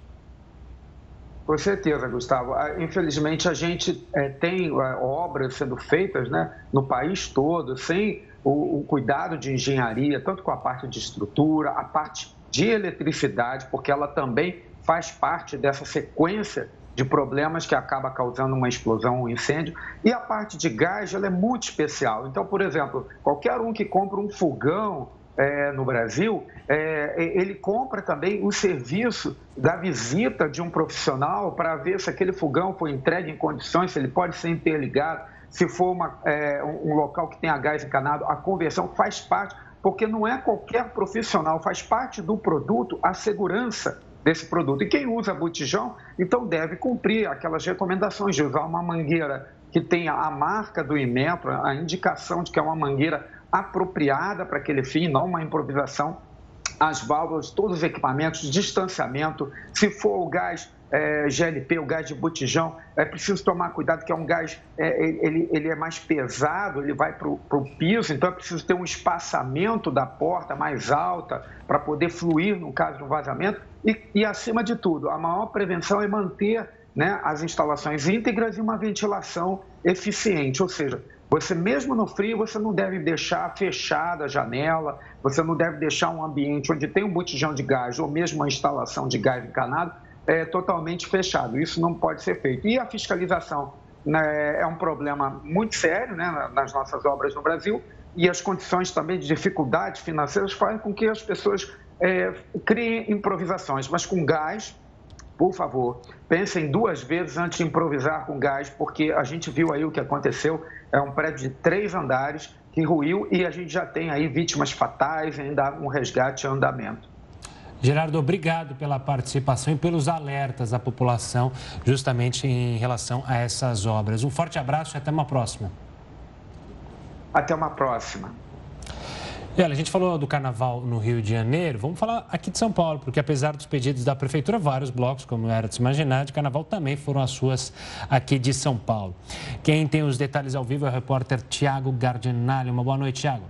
Com certeza, Gustavo. Ah, infelizmente, a gente é, tem é, obras sendo feitas né, no país todo, sem o, o cuidado de engenharia, tanto com a parte de estrutura, a parte de eletricidade, porque ela também faz parte dessa sequência de problemas que acaba causando uma explosão, um incêndio. E a parte de gás ela é muito especial. Então, por exemplo, qualquer um que compra um fogão é, no Brasil, é, ele compra também o serviço da visita de um profissional para ver se aquele fogão foi entregue em condições, se ele pode ser interligado, se for uma, é, um local que tenha gás encanado, a conversão faz parte porque não é qualquer profissional, faz parte do produto a segurança desse produto. E quem usa botijão, então deve cumprir aquelas recomendações de usar uma mangueira que tenha a marca do Inmetro, a indicação de que é uma mangueira apropriada para aquele fim, não uma improvisação. As válvulas, todos os equipamentos, distanciamento, se for o gás é, GLP, o gás de botijão, é preciso tomar cuidado que é um gás, é, ele, ele é mais pesado, ele vai para o piso, então é preciso ter um espaçamento da porta mais alta para poder fluir no caso um vazamento. E, e, acima de tudo, a maior prevenção é manter né, as instalações íntegras e uma ventilação eficiente, ou seja, você mesmo no frio, você não deve deixar fechada a janela, você não deve deixar um ambiente onde tem um botijão de gás ou mesmo uma instalação de gás encanado é, totalmente fechado. Isso não pode ser feito. E a fiscalização né, é um problema muito sério né, nas nossas obras no Brasil e as condições também de dificuldades financeiras fazem com que as pessoas é, criem improvisações, mas com gás, por favor, pensem duas vezes antes de improvisar com gás, porque a gente viu aí o que aconteceu, é um prédio de três andares que ruiu e a gente já tem aí vítimas fatais, ainda um resgate em andamento. Gerardo, obrigado pela participação e pelos alertas à população, justamente em relação a essas obras. Um forte abraço e até uma próxima. Até uma próxima. E olha, a gente falou do carnaval no Rio de Janeiro, vamos falar aqui de São Paulo, porque apesar dos pedidos da prefeitura, vários blocos, como era de se imaginar, de carnaval também foram as suas aqui de São Paulo. Quem tem os detalhes ao vivo é o repórter Tiago Gardinali. Uma boa noite, Tiago.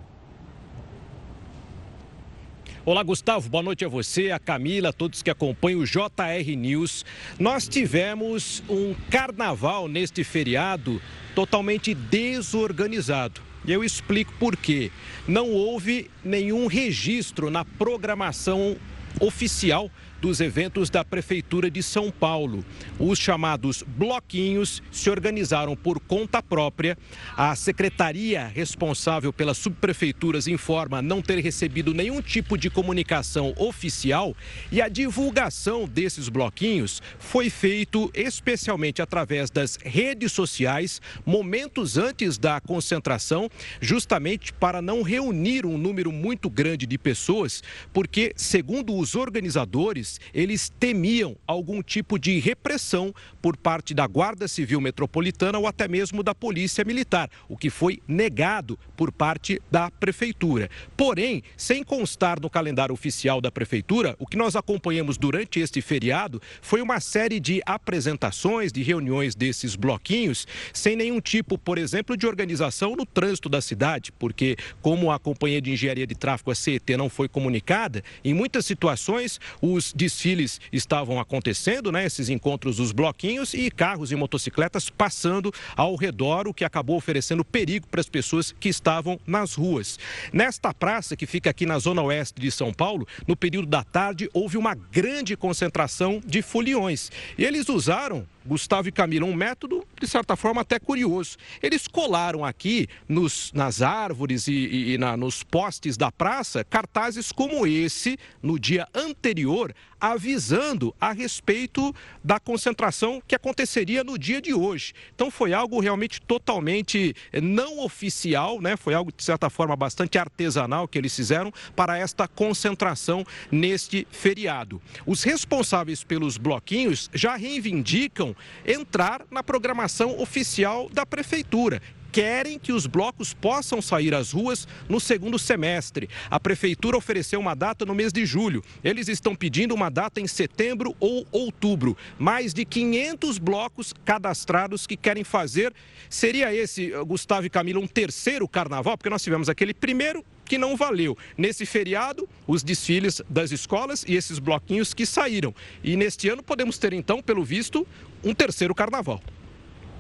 Olá, Gustavo, boa noite a você, a Camila, a todos que acompanham o JR News. Nós tivemos um carnaval neste feriado totalmente desorganizado. E eu explico por quê. Não houve nenhum registro na programação oficial dos eventos da Prefeitura de São Paulo. Os chamados bloquinhos se organizaram por conta própria. A secretaria responsável pelas subprefeituras informa não ter recebido nenhum tipo de comunicação oficial e a divulgação desses bloquinhos foi feito especialmente através das redes sociais, momentos antes da concentração, justamente para não reunir um número muito grande de pessoas, porque, segundo os organizadores, eles temiam algum tipo de repressão por parte da Guarda Civil Metropolitana ou até mesmo da Polícia Militar, o que foi negado por parte da Prefeitura. Porém, sem constar no calendário oficial da Prefeitura, o que nós acompanhamos durante este feriado foi uma série de apresentações, de reuniões desses bloquinhos, sem nenhum tipo, por exemplo, de organização no trânsito da cidade, porque, como a Companhia de Engenharia de Tráfego, a CET, não foi comunicada, em muitas situações os desfiles estavam acontecendo, né? Esses encontros dos bloquinhos e carros e motocicletas passando ao redor, o que acabou oferecendo perigo para as pessoas que estavam nas ruas. Nesta praça, que fica aqui na zona oeste de São Paulo, no período da tarde, houve uma grande concentração de foliões. E eles usaram Gustavo e Camila, um método, de certa forma, até curioso. Eles colaram aqui nos, nas árvores e, e, e na, nos postes da praça cartazes como esse, no dia anterior, avisando a respeito da concentração que aconteceria no dia de hoje. Então foi algo realmente totalmente eh, não oficial, né? Foi algo de certa forma bastante artesanal que eles fizeram para esta concentração neste feriado. Os responsáveis pelos bloquinhos já reivindicam entrar na programação oficial da prefeitura querem que os blocos possam sair às ruas no segundo semestre. A prefeitura ofereceu uma data no mês de julho. Eles estão pedindo uma data em setembro ou outubro. Mais de 500 blocos cadastrados que querem fazer. Seria esse, Gustavo e Camila, um terceiro carnaval? Porque nós tivemos aquele primeiro que não valeu. Nesse feriado, os desfiles das escolas e esses bloquinhos que saíram. E neste ano podemos ter, então, pelo visto, um terceiro carnaval.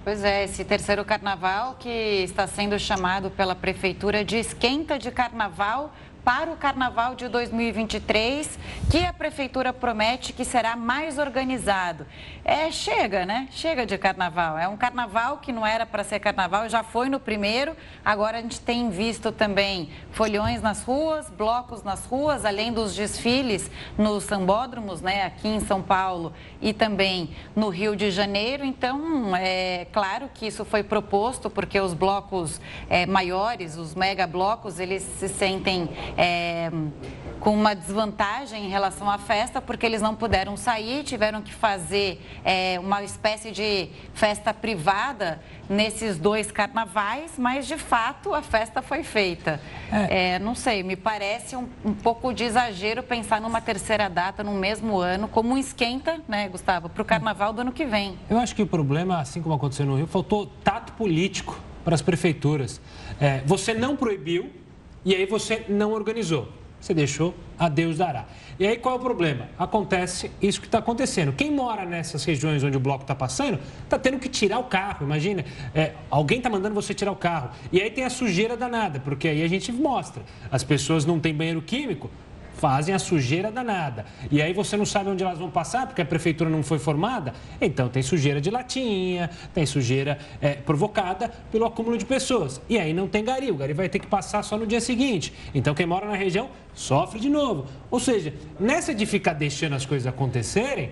Pois é, esse terceiro carnaval que está sendo chamado pela prefeitura de esquenta de carnaval para o carnaval de 2023, que a prefeitura promete que será mais organizado. É, chega, né? Chega de carnaval. É um carnaval que não era para ser carnaval, já foi no primeiro. Agora a gente tem visto também folhões nas ruas, blocos nas ruas, além dos desfiles nos sambódromos, né? Aqui em São Paulo e também no Rio de Janeiro. Então, é claro que isso foi proposto porque os blocos é, maiores, os mega blocos, eles se sentem é, com uma desvantagem em relação à festa, porque eles não puderam sair, tiveram que fazer é, uma espécie de festa privada nesses dois carnavais, mas de fato a festa foi feita. É. É, não sei, me parece um, um, pouco de exagero pensar numa terceira data no mesmo ano, como um esquenta, né, Gustavo, para o carnaval do ano que vem. Eu acho que o problema, assim como aconteceu no Rio, faltou tato político para as prefeituras. É, você não proibiu e aí você não organizou. Você deixou, a Deus dará. E aí qual é o problema? Acontece isso que está acontecendo. Quem mora nessas regiões onde o bloco está passando, está tendo que tirar o carro. Imagina, é, alguém está mandando você tirar o carro. E aí tem a sujeira danada, porque aí a gente mostra. As pessoas não têm banheiro químico, fazem a sujeira danada. E aí você não sabe onde elas vão passar, porque a prefeitura não foi formada. Então tem sujeira de latinha, tem sujeira é, provocada pelo acúmulo de pessoas. E aí não tem gari, o gari vai ter que passar só no dia seguinte. Então quem mora na região sofre de novo. Ou seja, nessa de ficar deixando as coisas acontecerem,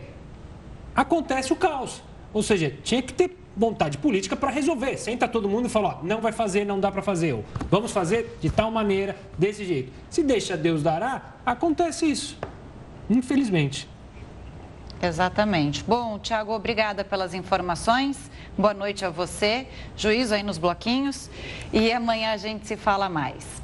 acontece o caos. Ou seja, tinha que ter vontade política para resolver. Senta todo mundo e fala, ó, não vai fazer, não dá para fazer. Vamos fazer de tal maneira, desse jeito. Se deixa Deus dará, acontece isso. Infelizmente. Exatamente. Bom, Tiago, obrigada pelas informações. Boa noite a você. Juízo aí nos bloquinhos. E amanhã a gente se fala mais.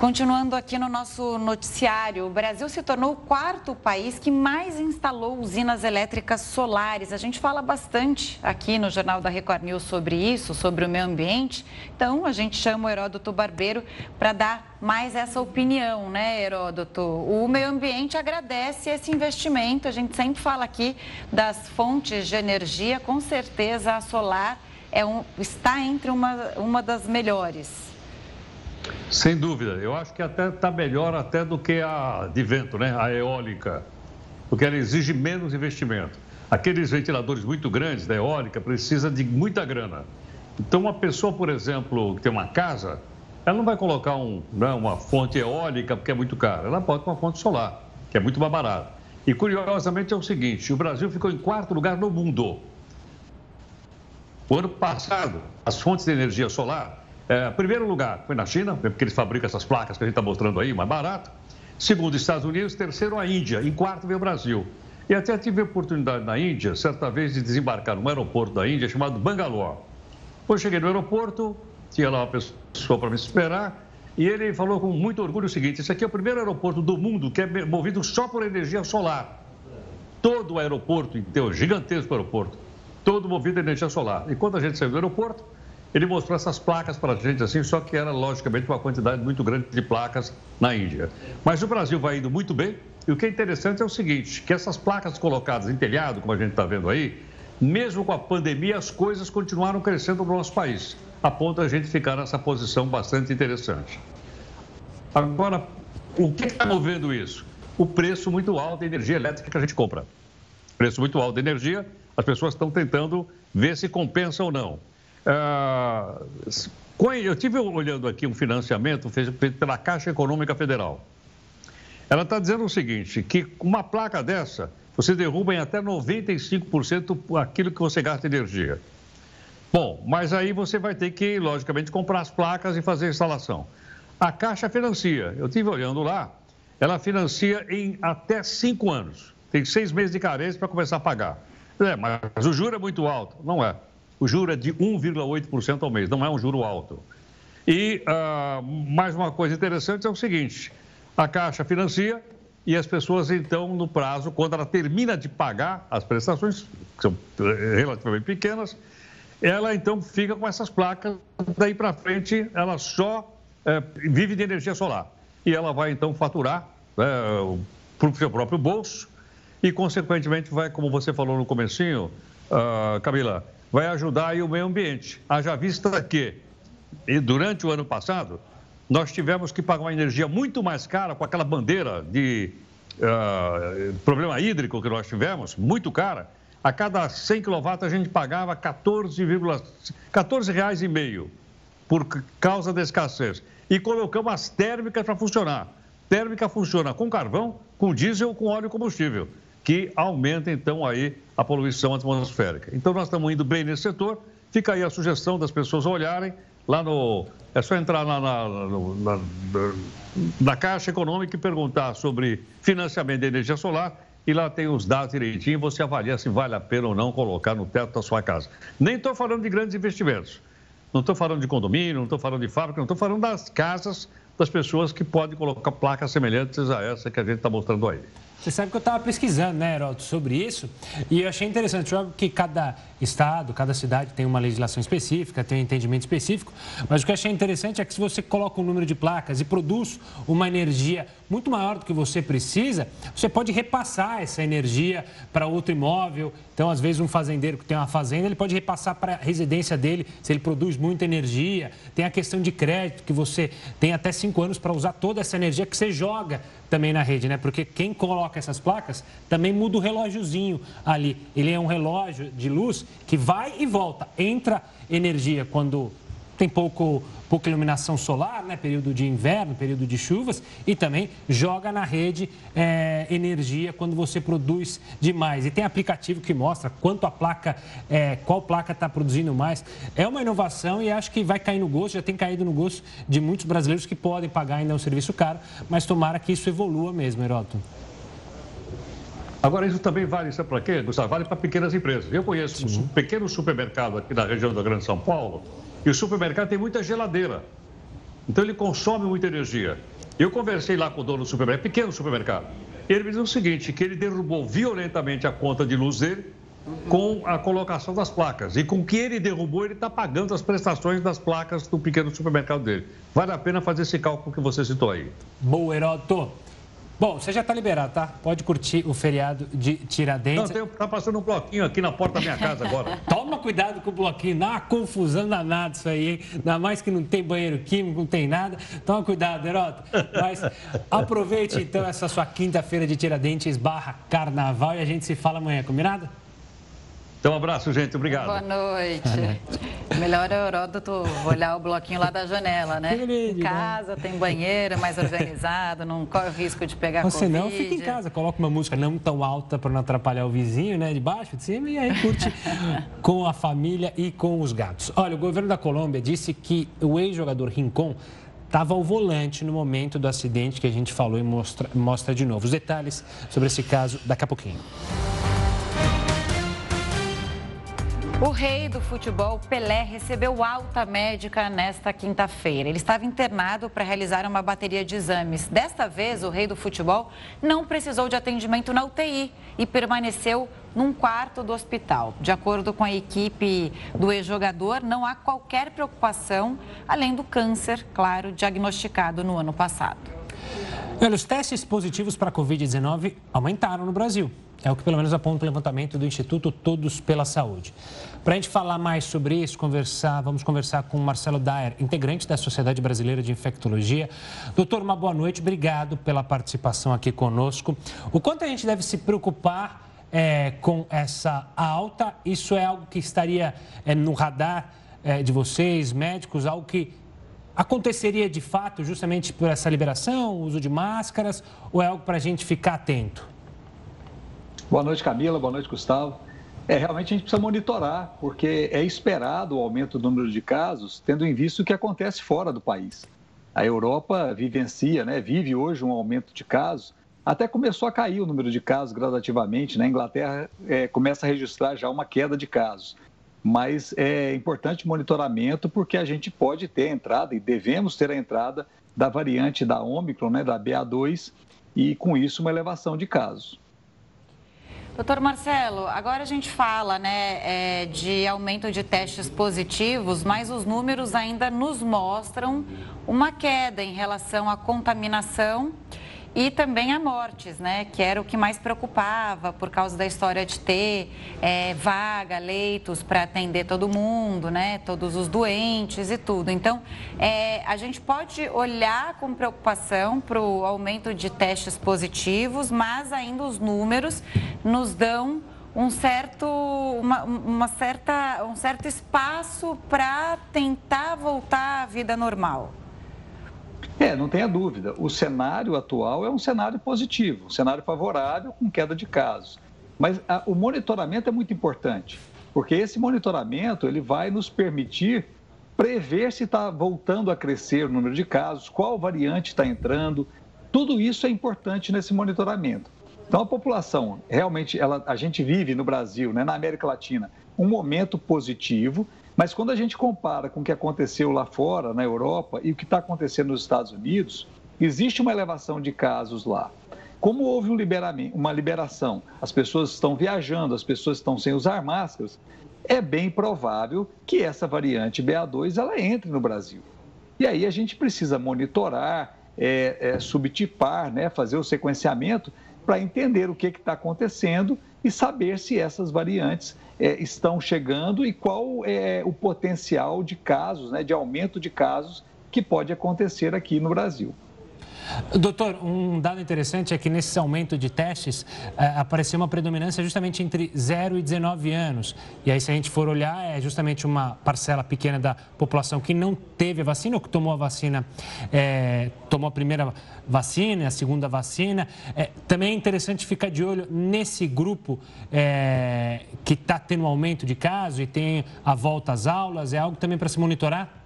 Continuando aqui no nosso noticiário, o Brasil se tornou o quarto país que mais instalou usinas elétricas solares. A gente fala bastante aqui no Jornal da Record News sobre isso, sobre o meio ambiente. Então, a gente chama o Heródoto Barbeiro para dar mais essa opinião, né, Heródoto? O meio ambiente agradece esse investimento. A gente sempre fala aqui das fontes de energia. Com certeza, a solar é um, está entre uma, uma das melhores. Sem dúvida. Eu acho que até está melhor até do que a de vento, né? A eólica, porque ela exige menos investimento. Aqueles ventiladores muito grandes da eólica precisa de muita grana. Então, uma pessoa, por exemplo, que tem uma casa, ela não vai colocar um, né, uma fonte eólica porque é muito caro. Ela pode uma fonte solar, que é muito mais barata. E curiosamente é o seguinte: o Brasil ficou em quarto lugar no mundo. O ano passado, as fontes de energia solar é, primeiro lugar foi na China, porque eles fabricam essas placas que a gente está mostrando aí, mais barato. Segundo, Estados Unidos. Terceiro, a Índia. Em quarto, veio o Brasil. E até tive a oportunidade na Índia, certa vez, de desembarcar num aeroporto da Índia chamado Bangalore. Quando cheguei no aeroporto, tinha lá uma pessoa para me esperar, e ele falou com muito orgulho o seguinte: esse aqui é o primeiro aeroporto do mundo que é movido só por energia solar. Todo o aeroporto, então, gigantesco aeroporto, todo movido a energia solar. E quando a gente saiu do aeroporto, ele mostrou essas placas para a gente assim, só que era logicamente uma quantidade muito grande de placas na Índia. Mas o Brasil vai indo muito bem e o que é interessante é o seguinte, que essas placas colocadas em telhado, como a gente está vendo aí, mesmo com a pandemia, as coisas continuaram crescendo no nosso país, a ponto de a gente ficar nessa posição bastante interessante. Agora, o que está movendo isso? O preço muito alto da energia elétrica que a gente compra. Preço muito alto da energia, as pessoas estão tentando ver se compensa ou não. Ah, eu tive olhando aqui um financiamento feito pela Caixa Econômica Federal. Ela está dizendo o seguinte, que uma placa dessa, você derruba em até 95% aquilo que você gasta energia. Bom, mas aí você vai ter que, logicamente, comprar as placas e fazer a instalação. A Caixa financia. Eu estive olhando lá, ela financia em até cinco anos. Tem seis meses de carência para começar a pagar. É, mas o juro é muito alto. Não é o juro é de 1,8% ao mês, não é um juro alto. E uh, mais uma coisa interessante é o seguinte: a Caixa financia e as pessoas, então, no prazo, quando ela termina de pagar as prestações, que são eh, relativamente pequenas, ela então fica com essas placas, daí para frente ela só é, vive de energia solar. E ela vai então faturar né, para o seu próprio bolso e, consequentemente, vai, como você falou no comecinho, uh, Camila, vai ajudar aí o meio ambiente. Haja vista que, durante o ano passado, nós tivemos que pagar uma energia muito mais cara com aquela bandeira de uh, problema hídrico que nós tivemos, muito cara. A cada 100 kW a gente pagava 14, 14 reais e meio por causa da escassez. E colocamos as térmicas para funcionar. Térmica funciona com carvão, com diesel com óleo combustível que aumenta então aí a poluição atmosférica. Então nós estamos indo bem nesse setor. Fica aí a sugestão das pessoas olharem lá no. É só entrar na, na, na, na Caixa Econômica e perguntar sobre financiamento de energia solar e lá tem os dados direitinho e você avalia se vale a pena ou não colocar no teto da sua casa. Nem estou falando de grandes investimentos. Não estou falando de condomínio, não estou falando de fábrica, não estou falando das casas das pessoas que podem colocar placas semelhantes a essa que a gente está mostrando aí. Você sabe que eu estava pesquisando, né, Heroto, sobre isso, e eu achei interessante, óbvio que cada estado, cada cidade tem uma legislação específica, tem um entendimento específico, mas o que eu achei interessante é que se você coloca um número de placas e produz uma energia muito maior do que você precisa, você pode repassar essa energia para outro imóvel. Então, às vezes, um fazendeiro que tem uma fazenda, ele pode repassar para a residência dele se ele produz muita energia. Tem a questão de crédito, que você tem até cinco anos para usar toda essa energia que você joga também na rede, né? Porque quem coloca essas placas também muda o relógiozinho ali. Ele é um relógio de luz que vai e volta. Entra energia quando tem pouco, pouca iluminação solar, né? período de inverno, período de chuvas, e também joga na rede é, energia quando você produz demais. E tem aplicativo que mostra quanto a placa, é, qual placa está produzindo mais. É uma inovação e acho que vai cair no gosto, já tem caído no gosto de muitos brasileiros que podem pagar ainda um serviço caro, mas tomara que isso evolua mesmo, Heroto. Agora, isso também vale, sabe para quê, Gustavo? Vale para pequenas empresas. Eu conheço Sim. um pequeno supermercado aqui na região da Grande São Paulo, e o supermercado tem muita geladeira. Então ele consome muita energia. Eu conversei lá com o dono do supermercado, pequeno supermercado. Ele me disse o seguinte, que ele derrubou violentamente a conta de luz dele com a colocação das placas. E com o que ele derrubou, ele está pagando as prestações das placas do pequeno supermercado dele. Vale a pena fazer esse cálculo que você citou aí. Boa, Heroto. Bom, você já está liberado, tá? Pode curtir o feriado de Tiradentes. Não, tá passando um bloquinho aqui na porta da minha casa agora. Toma cuidado com o bloquinho, dá uma confusão danada isso aí, hein? Ainda mais que não tem banheiro químico, não tem nada. Toma cuidado, Heroto. Mas aproveite então essa sua quinta-feira de Tiradentes barra carnaval e a gente se fala amanhã, combinado? Então, um abraço, gente. Obrigado. Boa noite. Melhor é o Heródoto olhar o bloquinho lá da janela, né? em né? casa tem banheiro mais organizado, não corre o risco de pegar Você Covid. não, fica em casa, coloca uma música não tão alta para não atrapalhar o vizinho, né? De baixo, de cima, e aí curte com a família e com os gatos. Olha, o governo da Colômbia disse que o ex-jogador Rincon estava ao volante no momento do acidente que a gente falou e mostra, mostra de novo. Os detalhes sobre esse caso daqui a pouquinho. O rei do futebol, Pelé, recebeu alta médica nesta quinta-feira. Ele estava internado para realizar uma bateria de exames. Desta vez, o rei do futebol não precisou de atendimento na UTI e permaneceu num quarto do hospital. De acordo com a equipe do ex-jogador, não há qualquer preocupação, além do câncer, claro, diagnosticado no ano passado. Olha, os testes positivos para a Covid-19 aumentaram no Brasil. É o que pelo menos aponta o levantamento do Instituto Todos pela Saúde. Para a gente falar mais sobre isso, conversar, vamos conversar com Marcelo Daer, integrante da Sociedade Brasileira de Infectologia. Doutor, uma boa noite, obrigado pela participação aqui conosco. O quanto a gente deve se preocupar é, com essa alta? Isso é algo que estaria é, no radar é, de vocês, médicos, algo que aconteceria de fato justamente por essa liberação, uso de máscaras, ou é algo para a gente ficar atento? Boa noite, Camila. Boa noite, Gustavo. É, realmente a gente precisa monitorar, porque é esperado o aumento do número de casos, tendo em vista o que acontece fora do país. A Europa vivencia, né, vive hoje um aumento de casos. Até começou a cair o número de casos gradativamente. Na né? Inglaterra é, começa a registrar já uma queda de casos. Mas é importante monitoramento porque a gente pode ter a entrada e devemos ter a entrada da variante da Omicron, né, da BA2, e com isso uma elevação de casos. Doutor Marcelo, agora a gente fala né, é, de aumento de testes positivos, mas os números ainda nos mostram uma queda em relação à contaminação e também a mortes, né? Que era o que mais preocupava por causa da história de ter é, vaga, leitos para atender todo mundo, né? Todos os doentes e tudo. Então, é, a gente pode olhar com preocupação para o aumento de testes positivos, mas ainda os números nos dão um certo, uma, uma certa, um certo espaço para tentar voltar à vida normal. É, não tenha dúvida. O cenário atual é um cenário positivo, um cenário favorável com queda de casos. Mas a, o monitoramento é muito importante, porque esse monitoramento ele vai nos permitir prever se está voltando a crescer o número de casos, qual variante está entrando. Tudo isso é importante nesse monitoramento. Então, a população, realmente, ela, a gente vive no Brasil, né, na América Latina, um momento positivo mas quando a gente compara com o que aconteceu lá fora, na Europa, e o que está acontecendo nos Estados Unidos, existe uma elevação de casos lá. Como houve um uma liberação, as pessoas estão viajando, as pessoas estão sem usar máscaras, é bem provável que essa variante BA2 ela entre no Brasil. E aí a gente precisa monitorar, é, é, subtipar, né, fazer o sequenciamento para entender o que está acontecendo e saber se essas variantes é, estão chegando e qual é o potencial de casos, né, de aumento de casos que pode acontecer aqui no Brasil. Doutor, um dado interessante é que nesse aumento de testes é, apareceu uma predominância justamente entre 0 e 19 anos. E aí, se a gente for olhar, é justamente uma parcela pequena da população que não teve a vacina ou que tomou a vacina, é, tomou a primeira vacina, a segunda vacina. É, também é interessante ficar de olho nesse grupo é, que está tendo um aumento de casos e tem a volta às aulas. É algo também para se monitorar?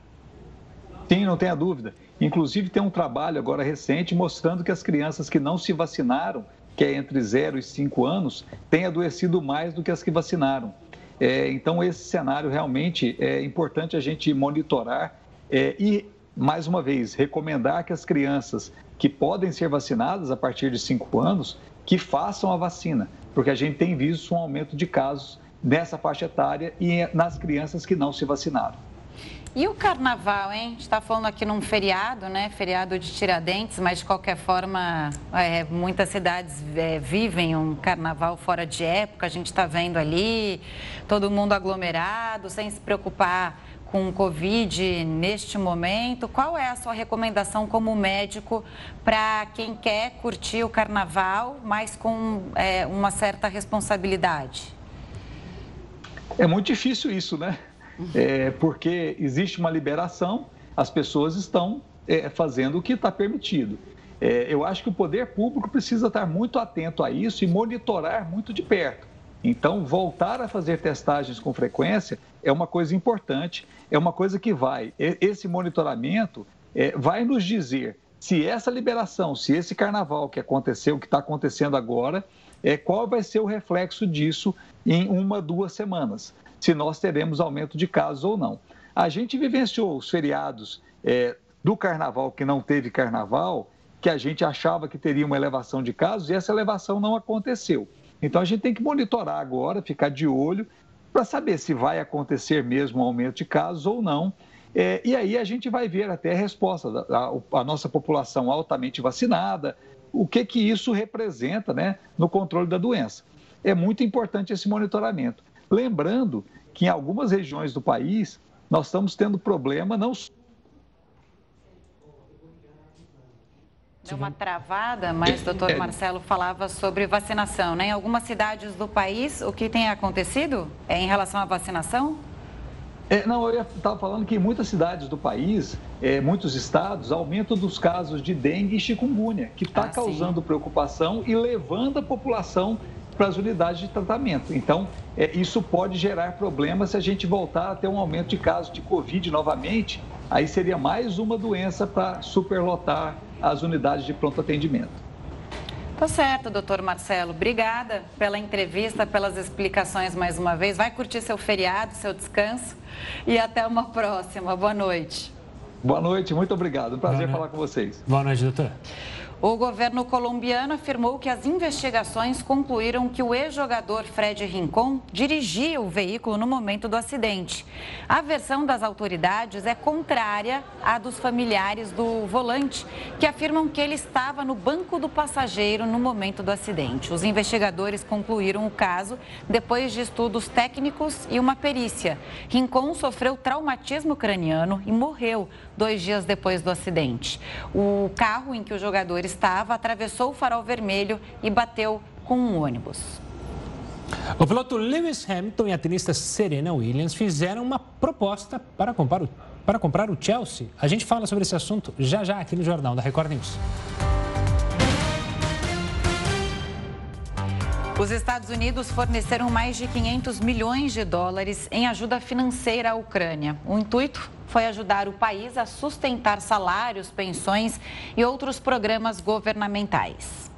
Sim, não tenha dúvida. Inclusive, tem um trabalho agora recente mostrando que as crianças que não se vacinaram, que é entre 0 e 5 anos, têm adoecido mais do que as que vacinaram. É, então, esse cenário realmente é importante a gente monitorar é, e, mais uma vez, recomendar que as crianças que podem ser vacinadas a partir de 5 anos, que façam a vacina, porque a gente tem visto um aumento de casos nessa faixa etária e nas crianças que não se vacinaram. E o carnaval, hein? A gente está falando aqui num feriado, né? Feriado de Tiradentes, mas de qualquer forma, é, muitas cidades é, vivem um carnaval fora de época. A gente está vendo ali todo mundo aglomerado, sem se preocupar com o Covid neste momento. Qual é a sua recomendação como médico para quem quer curtir o carnaval, mas com é, uma certa responsabilidade? É muito difícil isso, né? É, porque existe uma liberação, as pessoas estão é, fazendo o que está permitido. É, eu acho que o poder público precisa estar muito atento a isso e monitorar muito de perto. Então, voltar a fazer testagens com frequência é uma coisa importante, é uma coisa que vai. Esse monitoramento é, vai nos dizer se essa liberação, se esse carnaval que aconteceu, que está acontecendo agora, é, qual vai ser o reflexo disso em uma, duas semanas se nós teremos aumento de casos ou não. A gente vivenciou os feriados é, do carnaval que não teve carnaval, que a gente achava que teria uma elevação de casos e essa elevação não aconteceu. Então a gente tem que monitorar agora, ficar de olho para saber se vai acontecer mesmo um aumento de casos ou não. É, e aí a gente vai ver até a resposta da a, a nossa população altamente vacinada, o que que isso representa né, no controle da doença. É muito importante esse monitoramento. Lembrando que em algumas regiões do país nós estamos tendo problema não Deu uma travada, mas o doutor é. Marcelo falava sobre vacinação, né? Em algumas cidades do país, o que tem acontecido é em relação à vacinação? É, não, eu estava falando que em muitas cidades do país, é, muitos estados, aumento dos casos de dengue e chikungunya, que está ah, causando sim. preocupação e levando a população para as unidades de tratamento. Então, é, isso pode gerar problemas se a gente voltar a ter um aumento de casos de Covid novamente. Aí seria mais uma doença para superlotar as unidades de pronto atendimento. Tá certo, doutor Marcelo. Obrigada pela entrevista, pelas explicações mais uma vez. Vai curtir seu feriado, seu descanso e até uma próxima. Boa noite. Boa noite, muito obrigado. Um prazer falar com vocês. Boa noite, doutor. O governo colombiano afirmou que as investigações concluíram que o ex-jogador Fred Rincon dirigia o veículo no momento do acidente. A versão das autoridades é contrária à dos familiares do volante, que afirmam que ele estava no banco do passageiro no momento do acidente. Os investigadores concluíram o caso depois de estudos técnicos e uma perícia. Rincon sofreu traumatismo craniano e morreu dois dias depois do acidente. O carro em que o jogador estava atravessou o farol vermelho e bateu com um ônibus. O piloto Lewis Hamilton e a tenista Serena Williams fizeram uma proposta para comprar o, para comprar o Chelsea. A gente fala sobre esse assunto já já aqui no Jornal da Record News. Os Estados Unidos forneceram mais de 500 milhões de dólares em ajuda financeira à Ucrânia. O intuito foi ajudar o país a sustentar salários, pensões e outros programas governamentais.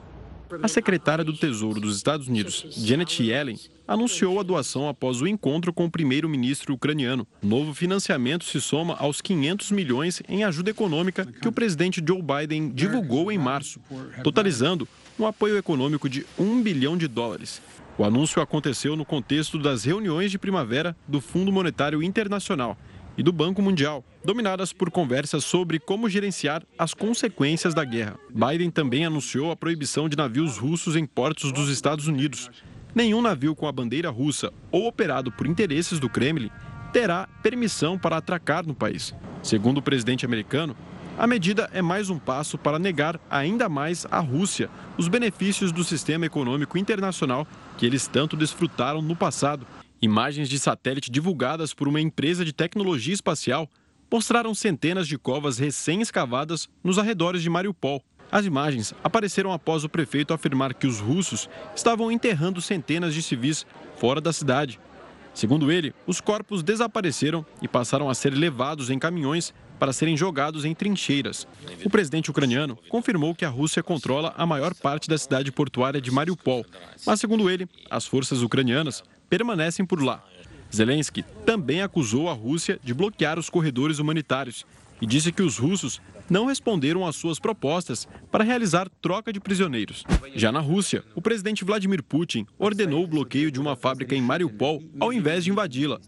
A secretária do Tesouro dos Estados Unidos, Janet Yellen, anunciou a doação após o encontro com o primeiro-ministro ucraniano. O novo financiamento se soma aos 500 milhões em ajuda econômica que o presidente Joe Biden divulgou em março, totalizando um apoio econômico de 1 bilhão de dólares. O anúncio aconteceu no contexto das reuniões de primavera do Fundo Monetário Internacional e do Banco Mundial, dominadas por conversas sobre como gerenciar as consequências da guerra. Biden também anunciou a proibição de navios russos em portos dos Estados Unidos. Nenhum navio com a bandeira russa ou operado por interesses do Kremlin terá permissão para atracar no país. Segundo o presidente americano, a medida é mais um passo para negar ainda mais à Rússia os benefícios do sistema econômico internacional que eles tanto desfrutaram no passado. Imagens de satélite divulgadas por uma empresa de tecnologia espacial mostraram centenas de covas recém-escavadas nos arredores de Mariupol. As imagens apareceram após o prefeito afirmar que os russos estavam enterrando centenas de civis fora da cidade. Segundo ele, os corpos desapareceram e passaram a ser levados em caminhões para serem jogados em trincheiras. O presidente ucraniano confirmou que a Rússia controla a maior parte da cidade portuária de Mariupol, mas, segundo ele, as forças ucranianas permanecem por lá. Zelensky também acusou a Rússia de bloquear os corredores humanitários e disse que os russos não responderam às suas propostas para realizar troca de prisioneiros. Já na Rússia, o presidente Vladimir Putin ordenou o bloqueio de uma fábrica em Mariupol ao invés de invadi-la.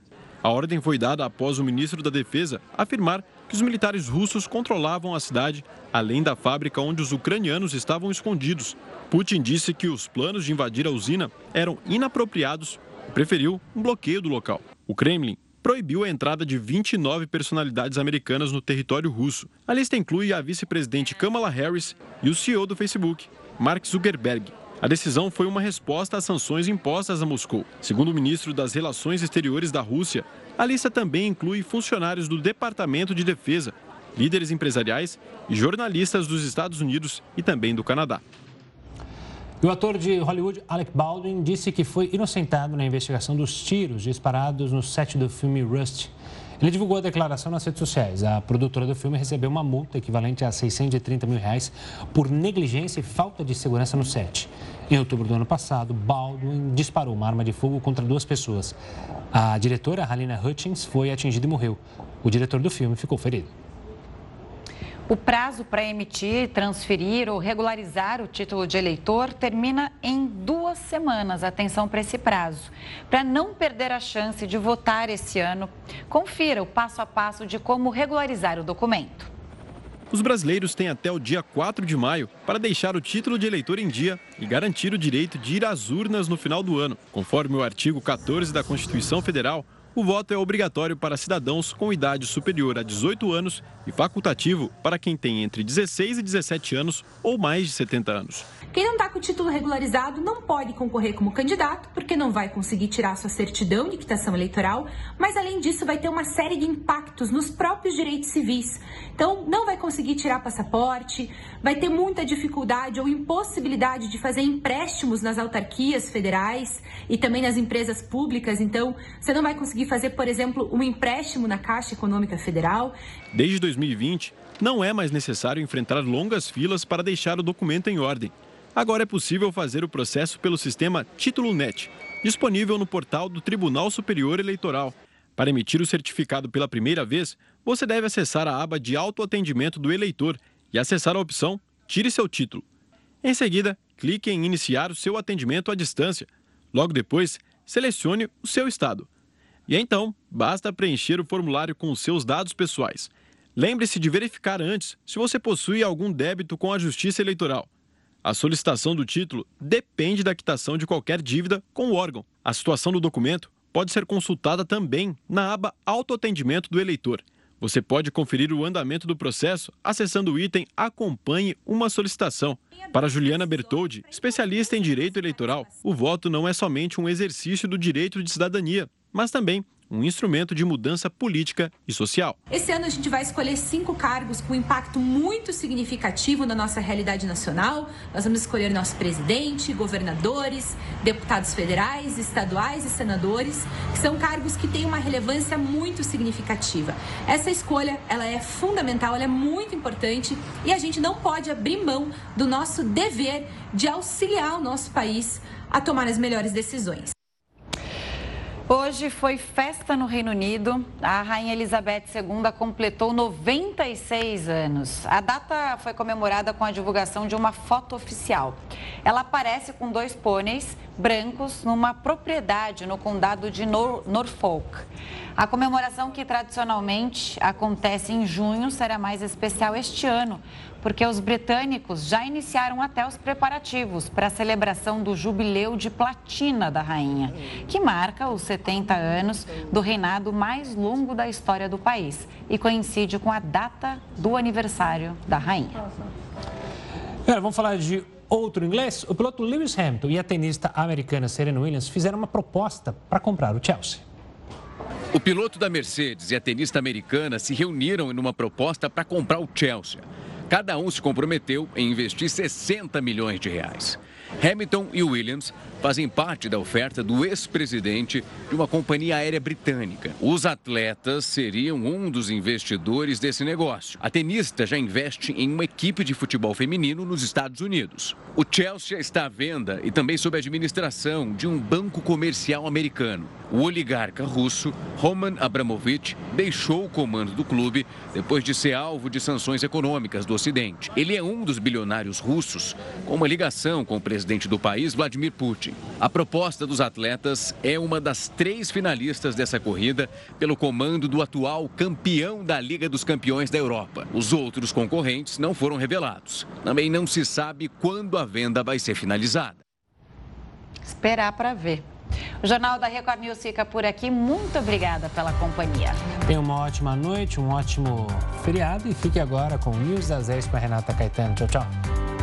A ordem foi dada após o ministro da Defesa afirmar que os militares russos controlavam a cidade, além da fábrica onde os ucranianos estavam escondidos. Putin disse que os planos de invadir a usina eram inapropriados e preferiu um bloqueio do local. O Kremlin proibiu a entrada de 29 personalidades americanas no território russo. A lista inclui a vice-presidente Kamala Harris e o CEO do Facebook, Mark Zuckerberg. A decisão foi uma resposta às sanções impostas a Moscou. Segundo o ministro das Relações Exteriores da Rússia, a lista também inclui funcionários do Departamento de Defesa, líderes empresariais e jornalistas dos Estados Unidos e também do Canadá. O ator de Hollywood, Alec Baldwin, disse que foi inocentado na investigação dos tiros disparados no set do filme Rust. Ele divulgou a declaração nas redes sociais. A produtora do filme recebeu uma multa equivalente a 630 mil reais por negligência e falta de segurança no set. Em outubro do ano passado, Baldwin disparou uma arma de fogo contra duas pessoas. A diretora, Halina Hutchins, foi atingida e morreu. O diretor do filme ficou ferido. O prazo para emitir, transferir ou regularizar o título de eleitor termina em duas semanas. Atenção para esse prazo. Para não perder a chance de votar esse ano, confira o passo a passo de como regularizar o documento. Os brasileiros têm até o dia 4 de maio para deixar o título de eleitor em dia e garantir o direito de ir às urnas no final do ano. Conforme o artigo 14 da Constituição Federal, o voto é obrigatório para cidadãos com idade superior a 18 anos e facultativo para quem tem entre 16 e 17 anos ou mais de 70 anos. Quem não está com o título regularizado não pode concorrer como candidato, porque não vai conseguir tirar sua certidão de quitação eleitoral, mas além disso vai ter uma série de impactos nos próprios direitos civis. Então, não vai conseguir tirar passaporte, vai ter muita dificuldade ou impossibilidade de fazer empréstimos nas autarquias federais e também nas empresas públicas. Então, você não vai conseguir fazer, por exemplo, um empréstimo na Caixa Econômica Federal. Desde 2020, não é mais necessário enfrentar longas filas para deixar o documento em ordem. Agora é possível fazer o processo pelo sistema Título Net, disponível no portal do Tribunal Superior Eleitoral. Para emitir o certificado pela primeira vez, você deve acessar a aba de autoatendimento do eleitor e acessar a opção Tire seu título. Em seguida, clique em Iniciar o seu atendimento à distância. Logo depois, selecione o seu estado. E então, basta preencher o formulário com os seus dados pessoais. Lembre-se de verificar antes se você possui algum débito com a Justiça Eleitoral. A solicitação do título depende da quitação de qualquer dívida com o órgão. A situação do documento pode ser consultada também na aba Autoatendimento do eleitor. Você pode conferir o andamento do processo acessando o item Acompanhe uma solicitação. Para Juliana Bertoldi, especialista em direito eleitoral, o voto não é somente um exercício do direito de cidadania, mas também um instrumento de mudança política e social. Esse ano a gente vai escolher cinco cargos com impacto muito significativo na nossa realidade nacional. Nós vamos escolher nosso presidente, governadores, deputados federais, estaduais e senadores, que são cargos que têm uma relevância muito significativa. Essa escolha, ela é fundamental, ela é muito importante e a gente não pode abrir mão do nosso dever de auxiliar o nosso país a tomar as melhores decisões. Hoje foi festa no Reino Unido. A Rainha Elizabeth II completou 96 anos. A data foi comemorada com a divulgação de uma foto oficial. Ela aparece com dois pôneis brancos numa propriedade no condado de Nor Norfolk. A comemoração, que tradicionalmente acontece em junho, será mais especial este ano, porque os britânicos já iniciaram até os preparativos para a celebração do jubileu de platina da rainha, que marca os 70 anos do reinado mais longo da história do país e coincide com a data do aniversário da rainha. Vamos falar de outro inglês. O piloto Lewis Hamilton e a tenista americana Serena Williams fizeram uma proposta para comprar o Chelsea. O piloto da Mercedes e a tenista americana se reuniram em uma proposta para comprar o Chelsea. Cada um se comprometeu em investir 60 milhões de reais. Hamilton e Williams fazem parte da oferta do ex-presidente de uma companhia aérea britânica. Os atletas seriam um dos investidores desse negócio. A tenista já investe em uma equipe de futebol feminino nos Estados Unidos. O Chelsea está à venda e também sob a administração de um banco comercial americano. O oligarca russo Roman Abramovich deixou o comando do clube depois de ser alvo de sanções econômicas do Ocidente. Ele é um dos bilionários russos com uma ligação com o presidente do país, Vladimir Putin. A proposta dos atletas é uma das três finalistas dessa corrida pelo comando do atual campeão da Liga dos Campeões da Europa. Os outros concorrentes não foram revelados. Também não se sabe quando a venda vai ser finalizada. Esperar para ver. O Jornal da Record News fica por aqui. Muito obrigada pela companhia. Tenha uma ótima noite, um ótimo feriado e fique agora com o News das 10 com a Renata Caetano. Tchau, tchau.